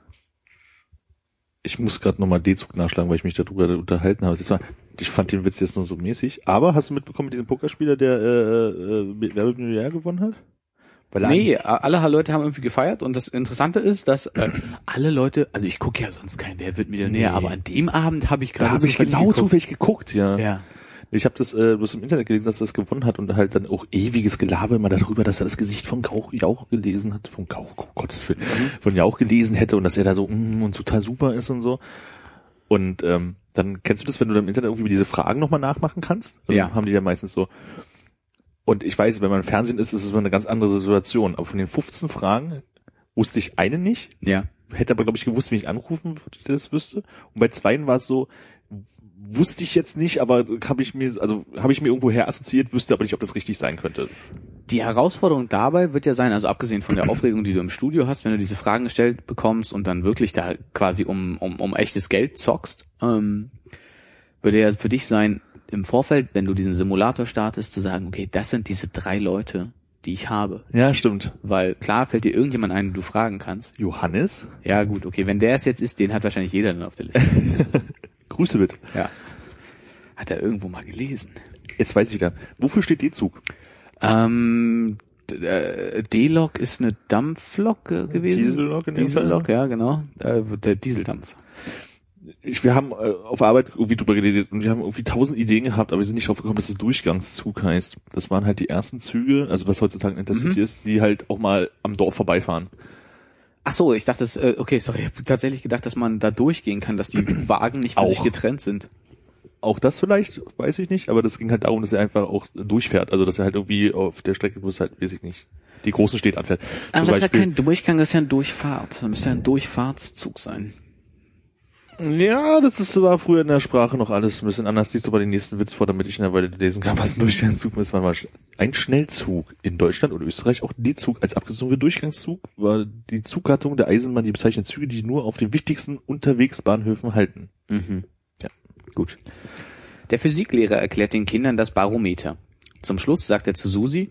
Ich muss gerade nochmal D-Zug nachschlagen, weil ich mich darüber unterhalten habe. Ich fand den Witz jetzt nur so mäßig. Aber hast du mitbekommen mit diesem Pokerspieler, der äh, äh, Wer wird Millionär gewonnen hat? Er Nee, alle Leute haben irgendwie gefeiert und das Interessante ist, dass äh, alle Leute, also ich gucke ja sonst kein Wer wird Millionär, Nee. aber an dem Abend habe ich da gerade habe ich genau geguckt. zufällig geguckt, ja. Ja. Ich habe das äh, bloß im Internet gelesen, dass er das gewonnen hat und halt dann auch ewiges Gelaber immer darüber, dass er das Gesicht von Gauch, Jauch gelesen hat, von Gauch, oh Gottes Willen, von Jauch gelesen hätte und dass er da so mm, und total super ist und so. Und ähm, dann kennst du das, wenn du dann im Internet irgendwie diese Fragen nochmal nachmachen kannst? Also Ja. Haben die ja meistens so. Und ich weiß, wenn man im Fernsehen ist, ist es immer eine ganz andere Situation. Aber von den 15 Fragen wusste ich eine nicht, Ja. hätte aber, glaube ich, gewusst, wie ich anrufen würde, der das wüsste. Und bei zweien war es so, wusste ich jetzt nicht, aber habe ich mir, also habe ich mir irgendwo her assoziiert, wüsste aber nicht, ob das richtig sein könnte. Die Herausforderung dabei wird ja sein, also abgesehen von der Aufregung, die du im Studio hast, wenn du diese Fragen gestellt bekommst und dann wirklich da quasi um, um, um echtes Geld zockst, ähm, würde ja für dich sein, im Vorfeld, wenn du diesen Simulator startest, zu sagen, okay, das sind diese drei Leute, die ich habe. Ja, stimmt. Weil klar fällt dir irgendjemand ein, den du fragen kannst. Johannes? Ja gut, okay, wenn der es jetzt ist, den hat wahrscheinlich jeder dann auf der Liste. Grüße bitte. ja. Hat er irgendwo mal gelesen. Jetzt weiß ich wieder. Wofür steht D-Zug? Ähm, äh, D-Lok ist eine Dampflok äh, gewesen. Diesellok in Diesellok, ja, genau. Der Dieseldampf. Ich, wir haben äh, auf Arbeit irgendwie drüber geredet und wir haben irgendwie tausend Ideen gehabt, aber wir sind nicht drauf gekommen, dass es Durchgangszug heißt. Das waren halt die ersten Züge, also was heutzutage ein Intercity Mhm. ist, die halt auch mal am Dorf vorbeifahren. Ach so, ich dachte, das, äh, okay, sorry, ich habe tatsächlich gedacht, dass man da durchgehen kann, dass die Wagen nicht Auch. sich getrennt sind. Auch das vielleicht, weiß ich nicht, aber das ging halt darum, dass er einfach auch durchfährt. Also dass er halt irgendwie auf der Strecke, wo es halt, weiß ich nicht, die großen Städte anfährt. Aber Zum das ist ja Beispiel- kein Durchgang, das ist ja ein Durchfahrt. Das müsste ja ein Durchfahrtszug sein. Ja, das ist, war früher in der Sprache noch alles ein bisschen anders. Siehst du bei den nächsten Witz vor, damit ich in der Weile lesen kann, was ein Durchgangszug ist. Mal ein Schnellzug in Deutschland und Österreich, auch D-Zug als Abkürzung für Durchgangszug, war die Zuggattung der Eisenbahn, die bezeichnet Züge, die nur auf den wichtigsten Unterwegsbahnhöfen halten. Mhm. Ja. Gut. Der Physiklehrer erklärt den Kindern das Barometer. Zum Schluss sagt er zu Susi,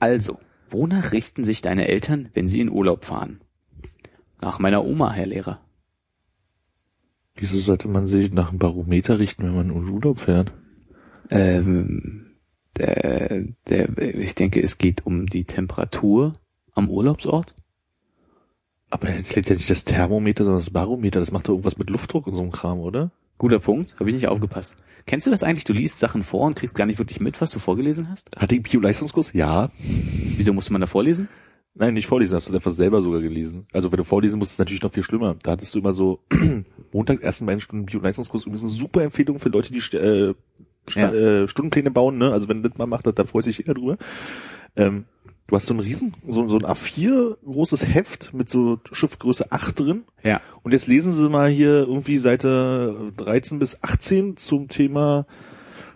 also, wonach richten sich deine Eltern, wenn sie in Urlaub fahren? Nach meiner Oma, Herr Lehrer. Wieso sollte man sich nach dem Barometer richten, wenn man in Urlaub fährt? Ähm, der, der, ich denke, es geht um die Temperatur am Urlaubsort. Aber er erklärt ja nicht das Thermometer, sondern das Barometer. Das macht doch irgendwas mit Luftdruck und so einem Kram, oder? Guter Punkt, habe ich nicht aufgepasst. Kennst du das eigentlich? Du liest Sachen vor und kriegst gar nicht wirklich mit, was du vorgelesen hast? Hatte ich Bio-Leistungskurs? Ja. Wieso musste man da vorlesen? Nein, nicht vorlesen, hast du einfach selber sogar gelesen. Also wenn du vorlesen musst, ist es natürlich noch viel schlimmer. Da hattest du immer so montags ersten beiden Stunden Bio-Leistungskurs. Übrigens eine super Empfehlung für Leute, die st- äh, Sta äh, Stundenpläne bauen. Ne? Also wenn du das mal macht, da freut sich jeder drüber. Ähm, du hast so ein riesen, so, so ein A4 großes Heft mit so Schriftgröße 8 drin. Ja. Und jetzt lesen Sie mal hier irgendwie Seite 13 bis 18 zum Thema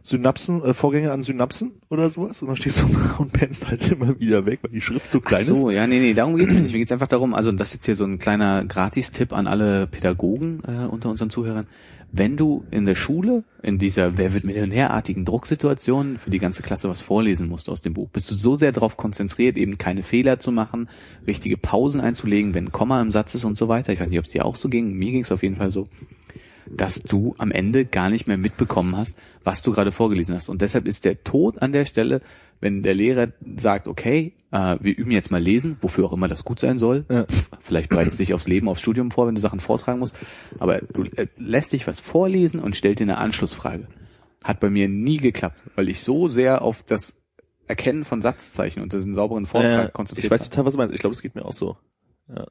Synapsen, äh, Vorgänge an Synapsen oder sowas. Und dann stehst du da und pennst halt immer wieder weg, weil die Schrift so klein Ach so, ja, nee, nee, darum geht's nicht. Mir geht's einfach darum, also das ist jetzt hier so ein kleiner Gratis-Tipp an alle Pädagogen äh, unter unseren Zuhörern. Wenn du in der Schule, in dieser Wer wird millionärartigen Drucksituation für die ganze Klasse was vorlesen musst aus dem Buch, bist du so sehr darauf konzentriert, eben keine Fehler zu machen, richtige Pausen einzulegen, wenn ein Komma im Satz ist und so weiter. Ich weiß nicht, ob es dir auch so ging, mir ging's auf jeden Fall so. Dass du am Ende gar nicht mehr mitbekommen hast, was du gerade vorgelesen hast. Und deshalb ist der Tod an der Stelle, wenn der Lehrer sagt, okay, äh, wir üben jetzt mal lesen, wofür auch immer das gut sein soll. Ja. Pff, Vielleicht bereitet es dich aufs Leben, aufs Studium vor, wenn du Sachen vortragen musst. Aber du äh, lässt dich was vorlesen und stellt dir eine Anschlussfrage. Hat bei mir nie geklappt, weil ich so sehr auf das Erkennen von Satzzeichen und diesen sauberen Vortrag Äh, konzentriert ich weiß total, was du meinst. Ich glaube, es geht mir auch so. Ja.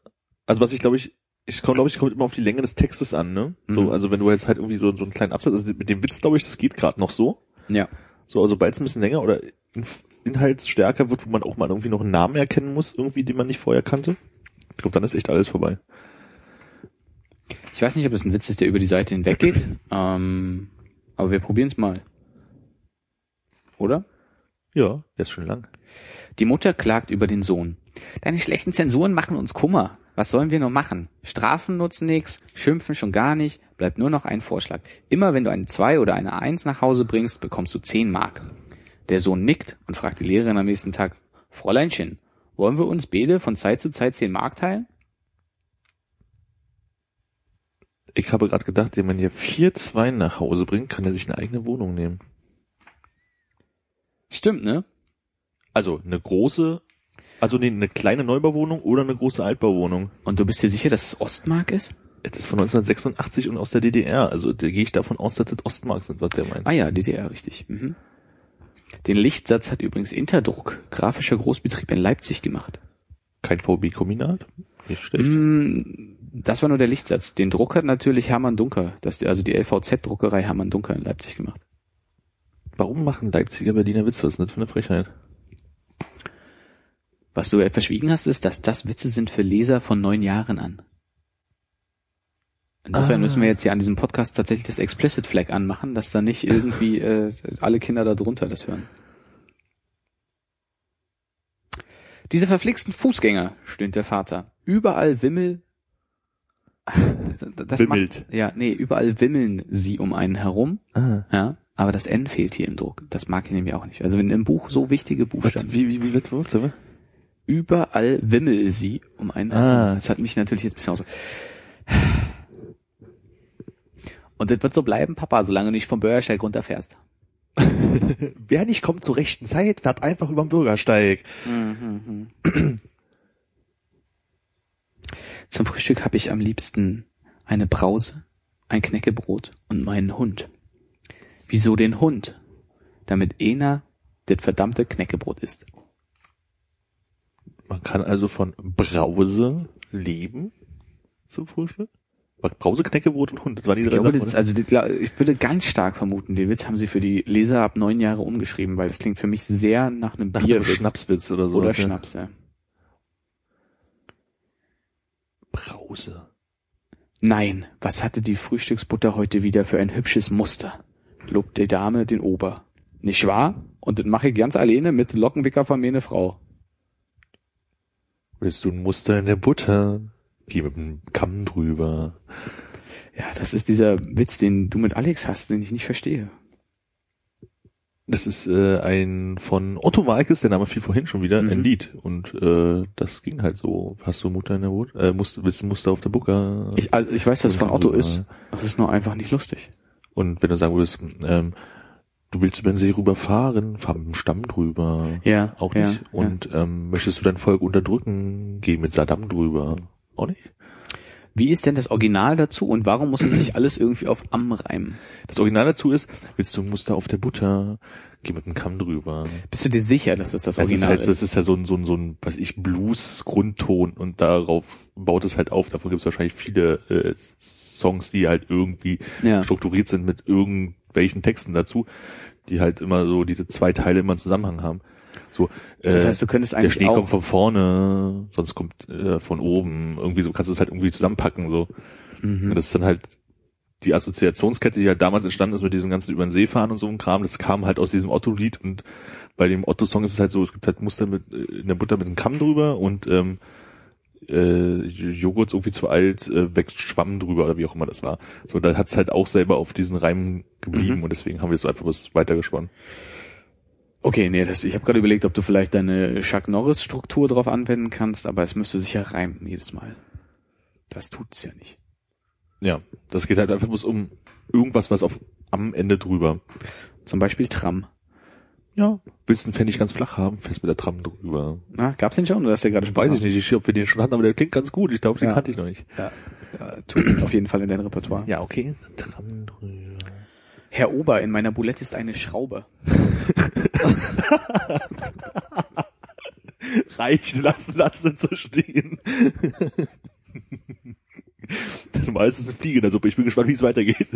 Also was ich glaube ich, ich komme glaube ich, kommt immer auf die Länge des Textes an, ne? So, Mhm. also wenn du jetzt halt irgendwie so, so einen kleinen Absatz, also mit dem Witz glaube ich, das geht gerade noch so. Ja. So, also sobald es ein bisschen länger oder inhaltsstärker wird, wo man auch mal irgendwie noch einen Namen erkennen muss, irgendwie, den man nicht vorher kannte. Ich glaube, dann ist echt alles vorbei. Ich weiß nicht, ob das ein Witz ist, der über die Seite hinweggeht. ähm, aber wir probieren es mal. Oder? Ja, der ist schon lang. Die Mutter klagt über den Sohn. Deine schlechten Zensuren machen uns Kummer. Was sollen wir nur machen? Strafen nutzen nix, schimpfen schon gar nicht, bleibt nur noch ein Vorschlag. Immer wenn du eine 2 oder eine 1 nach Hause bringst, bekommst du 10 Mark. Der Sohn nickt und fragt die Lehrerin am nächsten Tag, Fräuleinchen, wollen wir uns beide von Zeit zu Zeit 10 Mark teilen? Ich habe gerade gedacht, wenn man hier vier Zweien nach Hause bringt, kann er sich eine eigene Wohnung nehmen. Stimmt, ne? Also eine große, also nee, eine kleine Neubauwohnung oder eine große Altbauwohnung. Und du bist dir sicher, dass es Ostmark ist? Das ist von 1986 und aus der DDR. Also da gehe ich davon aus, dass das Ostmark sind, was der meint. Ah ja, DDR, richtig. Mhm. Den Lichtsatz hat übrigens Interdruck, grafischer Großbetrieb in Leipzig gemacht. Kein VB-Kombinat. Nicht schlecht. Mm, Das war nur der Lichtsatz. Den Druck hat natürlich Hermann Dunker, das, also die LVZ-Druckerei Hermann Dunker in Leipzig gemacht. Warum machen Leipziger Berliner Witze? Was ist denn das für eine Frechheit? Was du verschwiegen hast, ist, dass das Witze sind für Leser von neun Jahren an. Insofern Ah. müssen wir jetzt hier an diesem Podcast tatsächlich das Explicit Flag anmachen, dass da nicht irgendwie äh, alle Kinder da drunter das hören. Diese verflixten Fußgänger, stöhnt der Vater. Überall wimmel. Das, das Wimmelt. Macht, ja, nee, überall wimmeln sie um einen herum. Ah. Ja, aber das N fehlt hier im Druck. Das mag ich nämlich auch nicht. Also wenn im Buch so wichtige Was, Buchstaben. wie, wie, wie wird das? Überall wimmel sie um einen Ah. Das hat mich natürlich jetzt ein bisschen aus. Und das wird so bleiben, Papa, solange du nicht vom Bürgersteig runterfährst. Wer nicht kommt zur rechten Zeit, fährt einfach über den Bürgersteig. Zum Frühstück habe ich am liebsten eine Brause, ein Knäckebrot und meinen Hund. Wieso den Hund? Damit Ena das verdammte Knäckebrot isst. Man kann also von Brause leben zum Frühstück. Brause, Knäckebrot und Hund, das waren die Ich drei glaube, Sachen, das, also die, ich würde ganz stark vermuten, den Witz haben sie für die Leser ab neun Jahre umgeschrieben, weil das klingt für mich sehr nach einem Nach einem Bierwitz Schnapswitz oder so. oder ja. Schnaps. Ja. Brause. Nein, was hatte die Frühstücksbutter heute wieder für ein hübsches Muster? Lobt die Dame den Ober. Nicht wahr? Und das mache ich ganz alleine mit Lockenwicker von mir eine Frau. Willst du ein Muster in der Butter? Geh mit dem Kamm drüber. Ja, das ist dieser Witz, den du mit Alex hast, den ich nicht verstehe. Das ist äh, ein von Otto Walkes, der Name fiel vorhin schon wieder, Mhm. ein Lied. Und äh, das ging halt so. Hast du Mutter in der Butter? Äh, musst, willst du Muster auf der Butter? Ich, also ich weiß, dass es von Otto ist. Das ist nur einfach nicht lustig. Und wenn du sagen würdest, ähm, du willst über den See rüberfahren, fahr mit dem Stamm drüber. Ja, Auch ja, nicht. Und ähm, möchtest du dein Volk unterdrücken, geh mit Saddam drüber. Auch nicht. Wie ist denn das Original dazu und warum muss sich alles irgendwie auf am reimen? Das Original dazu ist, willst du ein Muster auf der Butter, geh mit dem Kamm drüber. Bist du dir sicher, dass das das Das ist Original halt, ist? das ist ja so ein, so ein, so ein, was ich, Blues-Grundton und darauf baut es halt auf. Davon gibt es wahrscheinlich viele äh, Songs, die halt irgendwie Ja. strukturiert sind mit irgendwelchen Texten dazu, die halt immer so diese zwei Teile immer einen Zusammenhang haben. So, äh, Das heißt, du könntest der eigentlich Schnee auch kommt von vorne, sonst kommt äh, von oben. Irgendwie so kannst du es halt irgendwie zusammenpacken. So, Mhm. Und das ist dann halt die Assoziationskette, die halt damals entstanden ist mit diesem ganzen über den See fahren und so ein Kram. Das kam halt aus diesem Otto-Lied und bei dem Otto-Song ist es halt so, es gibt halt Muster mit äh, in der Butter mit einem Kamm drüber und ähm, äh, Joghurt ist irgendwie zu alt, äh, wächst Schwamm drüber oder wie auch immer das war. So, da hat's halt auch selber auf diesen Reim geblieben Mhm. und deswegen haben wir so einfach was weitergesponnen. Okay, nee, das, ich habe gerade überlegt, ob du vielleicht deine Chuck Norris Struktur drauf anwenden kannst, aber es müsste sich ja reimen jedes Mal. Das tut's ja nicht. Ja, das geht halt einfach bloß um irgendwas, was auf am Ende drüber. Zum Beispiel Tram. Ja, willst du einen Pfennig ganz flach haben, fährst mit der Tram drüber. Na, gab's den schon oder hast du ja gerade schon Weiß ich nicht, ich, ob wir den schon hatten, aber der klingt ganz gut. Ich glaube, den Ja. kannte ich noch nicht. Ja, ja tut auf jeden Fall in dein Repertoire. Ja, okay. Tram drüber. Herr Ober, in meiner Boulette ist eine Schraube. Reicht, lass, lass uns so stehen. Dann war es eine Fliege in der Suppe. Ich bin gespannt, wie es weitergeht.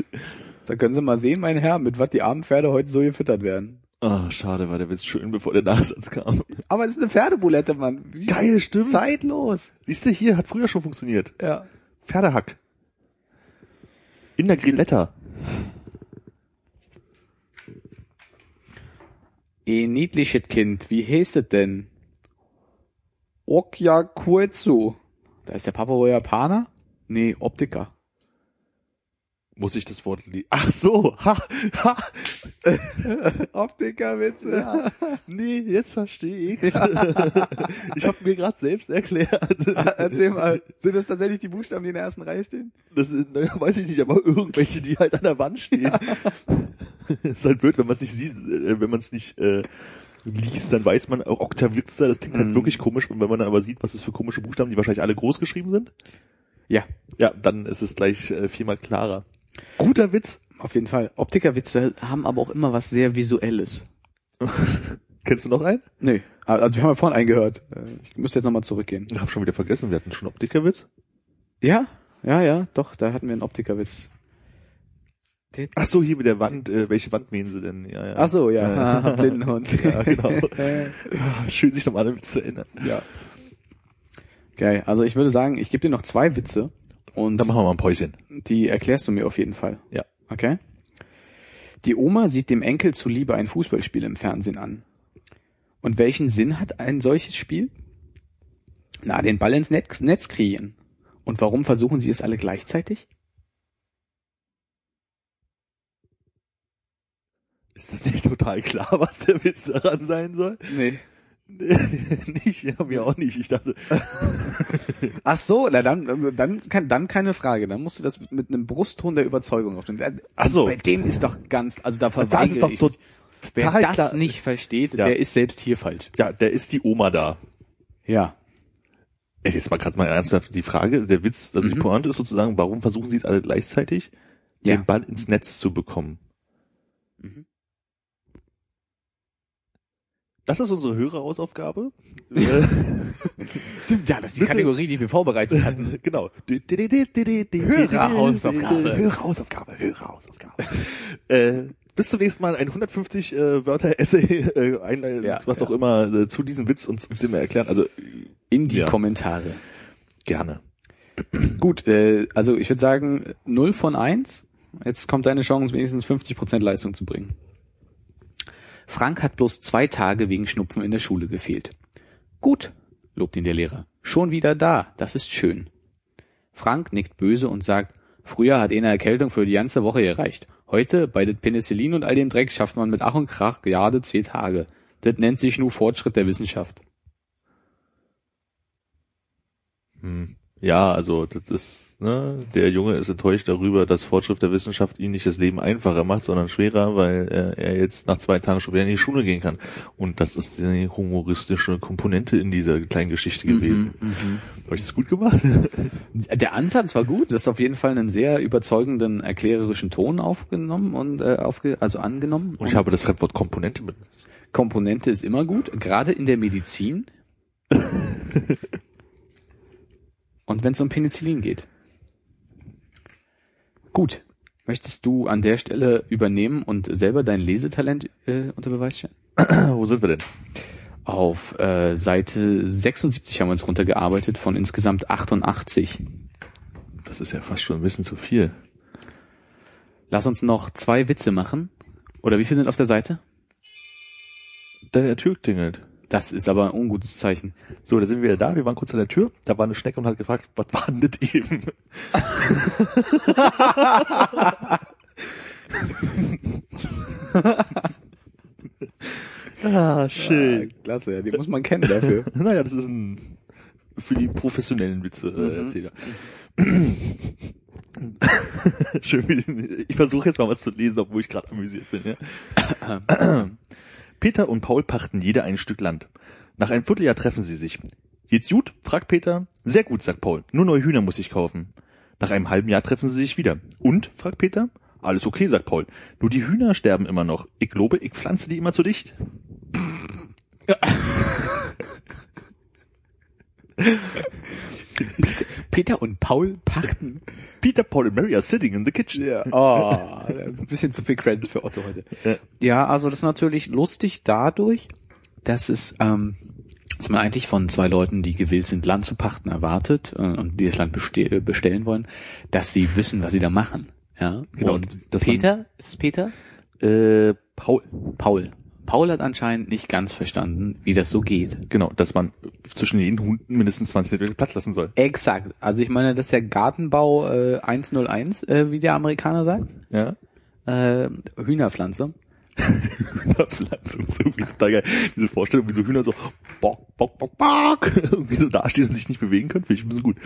Da können Sie mal sehen, mein Herr, mit was die armen Pferde heute so gefüttert werden. Ah, schade, war der Witz schön, bevor der Nachsatz kam. Aber es ist eine Pferdeboulette, Mann. Wie Geil, stimmt. Zeitlos. Siehst du, hier hat früher schon funktioniert. Ja. Pferdehack. In der Grilletta. Eh niedliches Kind, wie heißt es denn? Okja Kuetsu. Da ist der Papa wohl Japaner? Nee, Optiker. Muss ich das Wort li Ach so, ha, ha. Optikerwitze. Ja. Nee, jetzt verstehe ich's. Ich habe mir gerade selbst erklärt. Erzähl mal, sind das tatsächlich die Buchstaben, die in der ersten Reihe stehen? Das sind, naja, weiß ich nicht, aber irgendwelche, die halt an der Wand stehen. ist halt blöd, wenn man es nicht sieht, äh, wenn man es nicht äh, liest, dann weiß man auch Oktavitzer, das klingt halt Mhm. wirklich komisch. Und wenn man dann aber sieht, was es für komische Buchstaben, die wahrscheinlich alle groß geschrieben sind, Ja, ja, dann ist es gleich äh, viermal klarer. Guter Witz. auf jeden Fall. Optikerwitze haben aber auch immer was sehr Visuelles. Kennst du noch einen? Nö, also wir haben ja vorhin eingehört. Ich müsste jetzt nochmal zurückgehen. Ich habe schon wieder vergessen, wir hatten schon Optikerwitz. Ja, ja, ja, doch, da hatten wir einen Optikerwitz. Ach so, hier mit der Wand, äh, welche Wand meinen sie denn? Ja, ja. Ach so, ja, Ja. Blindenhund. Ja, genau. Schön, sich nochmal an den Witz zu erinnern. ja. Geil, also ich würde sagen, ich gebe dir noch zwei Witze und Dann machen wir mal ein Päuschen. die erklärst du mir auf jeden Fall. Ja. Okay? Die Oma sieht dem Enkel zuliebe ein Fußballspiel im Fernsehen an. Und welchen Sinn hat ein solches Spiel? Na, den Ball ins Netz, Netz kreieren. Und warum versuchen sie es alle gleichzeitig? Ist das nicht total klar, was der Witz daran sein soll? Nee. Nicht, ja, mir auch nicht. Ich dachte, Ach so, na dann, dann, kann, dann keine Frage. Dann musst du das mit, mit einem Brustton der Überzeugung auf den. Ach so. Bei dem ist doch ganz, also da das verweigere ist doch ich mich. Wer das klar. nicht versteht, Ja. der ist selbst hier falsch. Ja, der ist die Oma da. Ja. Ey, jetzt mal gerade mal ernsthaft die Frage, der Witz, also die Mhm. Pointe ist sozusagen, warum versuchen sie es alle gleichzeitig, Ja. den Ball ins Netz zu bekommen? Mhm. Das ist unsere Hörerhausaufgabe. Äh, Stimmt, ja, das ist die. Kategorie, die wir vorbereitet hatten. genau. Hörerhausaufgabe. Hörerhausaufgabe, Hörerhausaufgabe. äh, bis zum nächsten Mal ein 150 äh, Wörter Essay äh, einleiten, Ja, was ja. auch immer äh, zu diesem Witz uns, uns immer erklären. Also In die Ja. Kommentare. gerne. Gut, äh, also ich würde sagen, 0 von 1. Jetzt kommt deine Chance, wenigstens 50% Leistung zu bringen. Frank hat bloß zwei Tage wegen Schnupfen in der Schule gefehlt. Gut, lobt ihn der Lehrer. Schon wieder da, das ist schön. Frank nickt böse und sagt, früher hat eine Erkältung für die ganze Woche gereicht. Heute, bei det Penicillin und all dem Dreck, schafft man mit Ach und Krach gerade zwei Tage. Das nennt sich nur Fortschritt der Wissenschaft. Hm. Ja, also das ist, ne, der Junge ist enttäuscht darüber, dass Fortschritt der Wissenschaft ihm nicht das Leben einfacher macht, sondern schwerer, weil äh, er jetzt nach zwei Tagen schon wieder in die Schule gehen kann. Und das ist die humoristische Komponente in dieser kleinen Geschichte gewesen. Mhm, Habe ich das gut gemacht? Der Ansatz war gut, das ist auf jeden Fall einen sehr überzeugenden, erklärerischen Ton aufgenommen und äh, aufge also angenommen. Und ich habe das Fremdwort Komponente mit. Komponente ist immer gut, gerade in der Medizin. und wenn es um Penicillin geht. Gut. Möchtest du an der Stelle übernehmen und selber dein Lesetalent äh, unter Beweis stellen? Wo sind wir denn? Auf äh, Seite 76 haben wir uns runtergearbeitet von insgesamt 88. Das ist ja fast schon ein bisschen zu viel. Lass uns noch zwei Witze machen. Oder wie viel sind auf der Seite? Deine Tür klingelt. Das ist aber ein ungutes Zeichen. So, da sind wir wieder da. Wir waren kurz an der Tür. Da war eine Schnecke und hat gefragt, was war denn das eben? ah, schön. Ah, klasse, ja, die muss man kennen dafür. Naja, das ist ein für die professionellen Witze äh, Mhm. Erzähler. Schön, wie- ich versuche jetzt mal was zu lesen, obwohl ich gerade amüsiert bin. Ja? Peter und Paul pachten jeder ein Stück Land. Nach einem Vierteljahr treffen sie sich. Geht's gut? fragt Peter. Sehr gut, sagt Paul. Nur neue Hühner muss ich kaufen. Nach einem halben Jahr treffen sie sich wieder. Und? fragt Peter. Alles okay, sagt Paul. Nur die Hühner sterben immer noch. Ich glaube, ich pflanze die immer zu dicht. Peter und Paul pachten. Peter, Paul and Mary are sitting in the kitchen. Ja. Oh, ein bisschen zu viel Credit für Otto heute. Ja. Ja, also das ist natürlich lustig dadurch, dass es, ähm, dass man eigentlich von zwei Leuten, die gewillt sind, Land zu pachten, erwartet äh, und die das Land beste äh, bestellen wollen, dass sie wissen, was sie da machen. Ja. Genau, Und Peter, ist es Peter? Äh, Paul. Paul. Paul hat anscheinend nicht ganz verstanden, wie das so geht. Genau, dass man zwischen jeden Hunden mindestens 20 Zentimeter Platz lassen soll. Exakt. Also ich meine, das ist ja Gartenbau äh, 101, äh, wie der Amerikaner sagt. Ja. Äh, Hühnerpflanze. Hühnerpflanzung, so wie total geil. Diese Vorstellung, wie so Hühner so bock, bock, bock, bock, irgendwie so dastehen und sich nicht bewegen können, finde ich ein bisschen gut.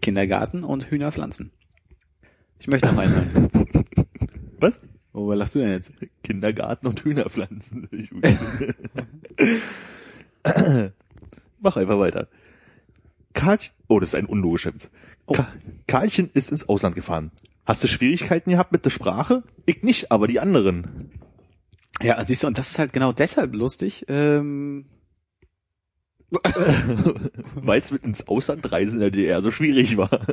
Kindergarten und Hühnerpflanzen. Ich möchte noch reinhören. Was? Worüber lachst du denn jetzt? Kindergarten und Hühnerpflanzen. Mach einfach weiter. Karl, oh, das ist ein unlogischer Witz. Oh. Ka Karlchen ist ins Ausland gefahren. Hast du Schwierigkeiten gehabt mit der Sprache? Ich nicht, aber die anderen. Ja, siehst du, und das ist halt genau deshalb lustig. Ähm, Weil es mit ins Ausland reisen in der DDR so schwierig war.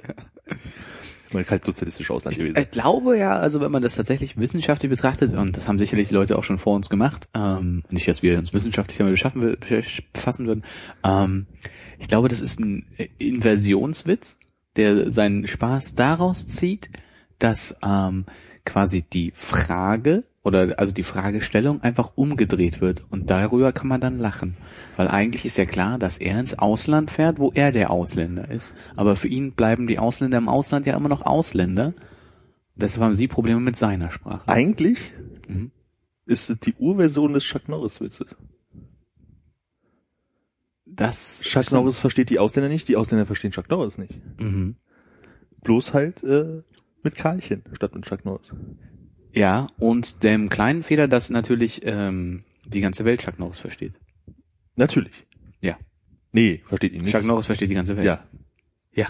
Man kann halt sozialistisch Ausland gewesen. ich glaube ja, also wenn man das tatsächlich wissenschaftlich betrachtet, und das haben sicherlich Leute auch schon vor uns gemacht, ähm, nicht, dass wir uns wissenschaftlich damit beschaffen, befassen würden, ähm, ich glaube, das ist ein Inversionswitz, der seinen Spaß daraus zieht, dass ähm, quasi die Frage oder also die Fragestellung einfach umgedreht wird und darüber kann man dann lachen. Weil eigentlich ist ja klar, dass er ins Ausland fährt, wo er der Ausländer ist. Aber für ihn bleiben die Ausländer im Ausland ja immer noch Ausländer. Deshalb haben sie Probleme mit seiner Sprache. Eigentlich Mhm. ist es die Urversion des Chuck Norris Witzes. Das Chuck Norris versteht die Ausländer nicht, die Ausländer verstehen Chuck Norris nicht. Mhm. Bloß halt äh, mit Karlchen statt mit Chuck Norris. Ja, und dem kleinen Fehler, dass natürlich ähm, die ganze Welt Chuck Norris versteht. Natürlich. Ja. Nee, versteht ihn nicht. Chuck Norris versteht die ganze Welt. ja. Ja.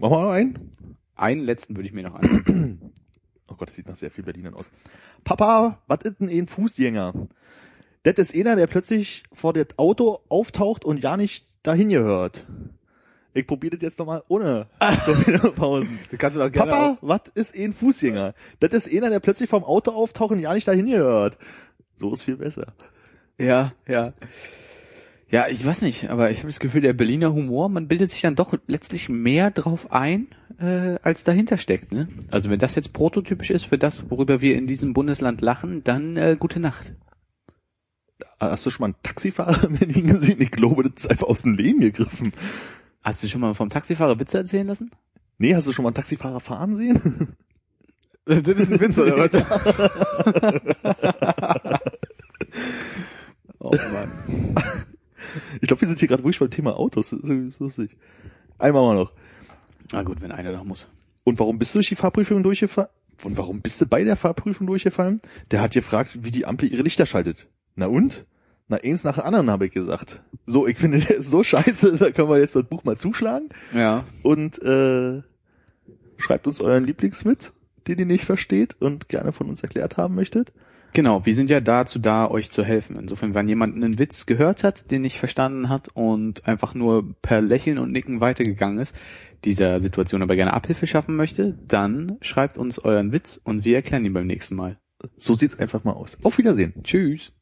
Machen wir noch einen? Einen letzten würde ich mir noch an. Oh Gott, das sieht nach sehr viel Berlinern aus. Papa, was ist denn ein Fußgänger? Das ist einer, der plötzlich vor dem Auto auftaucht und ja nicht dahin gehört. Ich probiere das jetzt nochmal ohne viele Pausen. Du kannst es auch Papa, was ist ein Fußgänger? Das ist einer, der plötzlich vom Auto auftaucht und ja nicht dahin gehört. So ist viel besser. Ja, ja. Ja, ich weiß nicht, aber ich habe das Gefühl, der Berliner Humor, man bildet sich dann doch letztlich mehr drauf ein, äh, als dahinter steckt. Ne? Also wenn das jetzt prototypisch ist für das, worüber wir in diesem Bundesland lachen, dann äh, gute Nacht. Hast du schon mal einen Taxifahrer in Berlin gesehen? Ich glaube, das ist einfach aus dem Leben gegriffen. Hast du schon mal vom Taxifahrer Witze erzählen lassen? Nee, hast du schon mal einen Taxifahrer fahren sehen? Das ist ein Witz, oder was? oh Mann. Ich glaube, wir sind hier gerade ruhig beim Thema Autos. Das ist lustig. Einmal mal noch. Na gut, wenn einer noch muss. Und warum bist du durch die Fahrprüfung durchgefallen? Und warum bist du bei der Fahrprüfung durchgefallen? Der hat gefragt, wie die Ampel ihre Lichter schaltet. Na und? Na, eins nach dem anderen, habe ich gesagt. So, ich finde, der ist so scheiße, da können wir jetzt das Buch mal zuschlagen. Ja. Und äh, schreibt uns euren Lieblingswitz, den ihr nicht versteht und gerne von uns erklärt haben möchtet. Genau, wir sind ja dazu da, euch zu helfen. Insofern, wenn jemand einen Witz gehört hat, den nicht verstanden hat und einfach nur per Lächeln und Nicken weitergegangen ist, dieser Situation aber gerne Abhilfe schaffen möchte, dann schreibt uns euren Witz und wir erklären ihn beim nächsten Mal. So sieht's einfach mal aus. Auf Wiedersehen. Tschüss.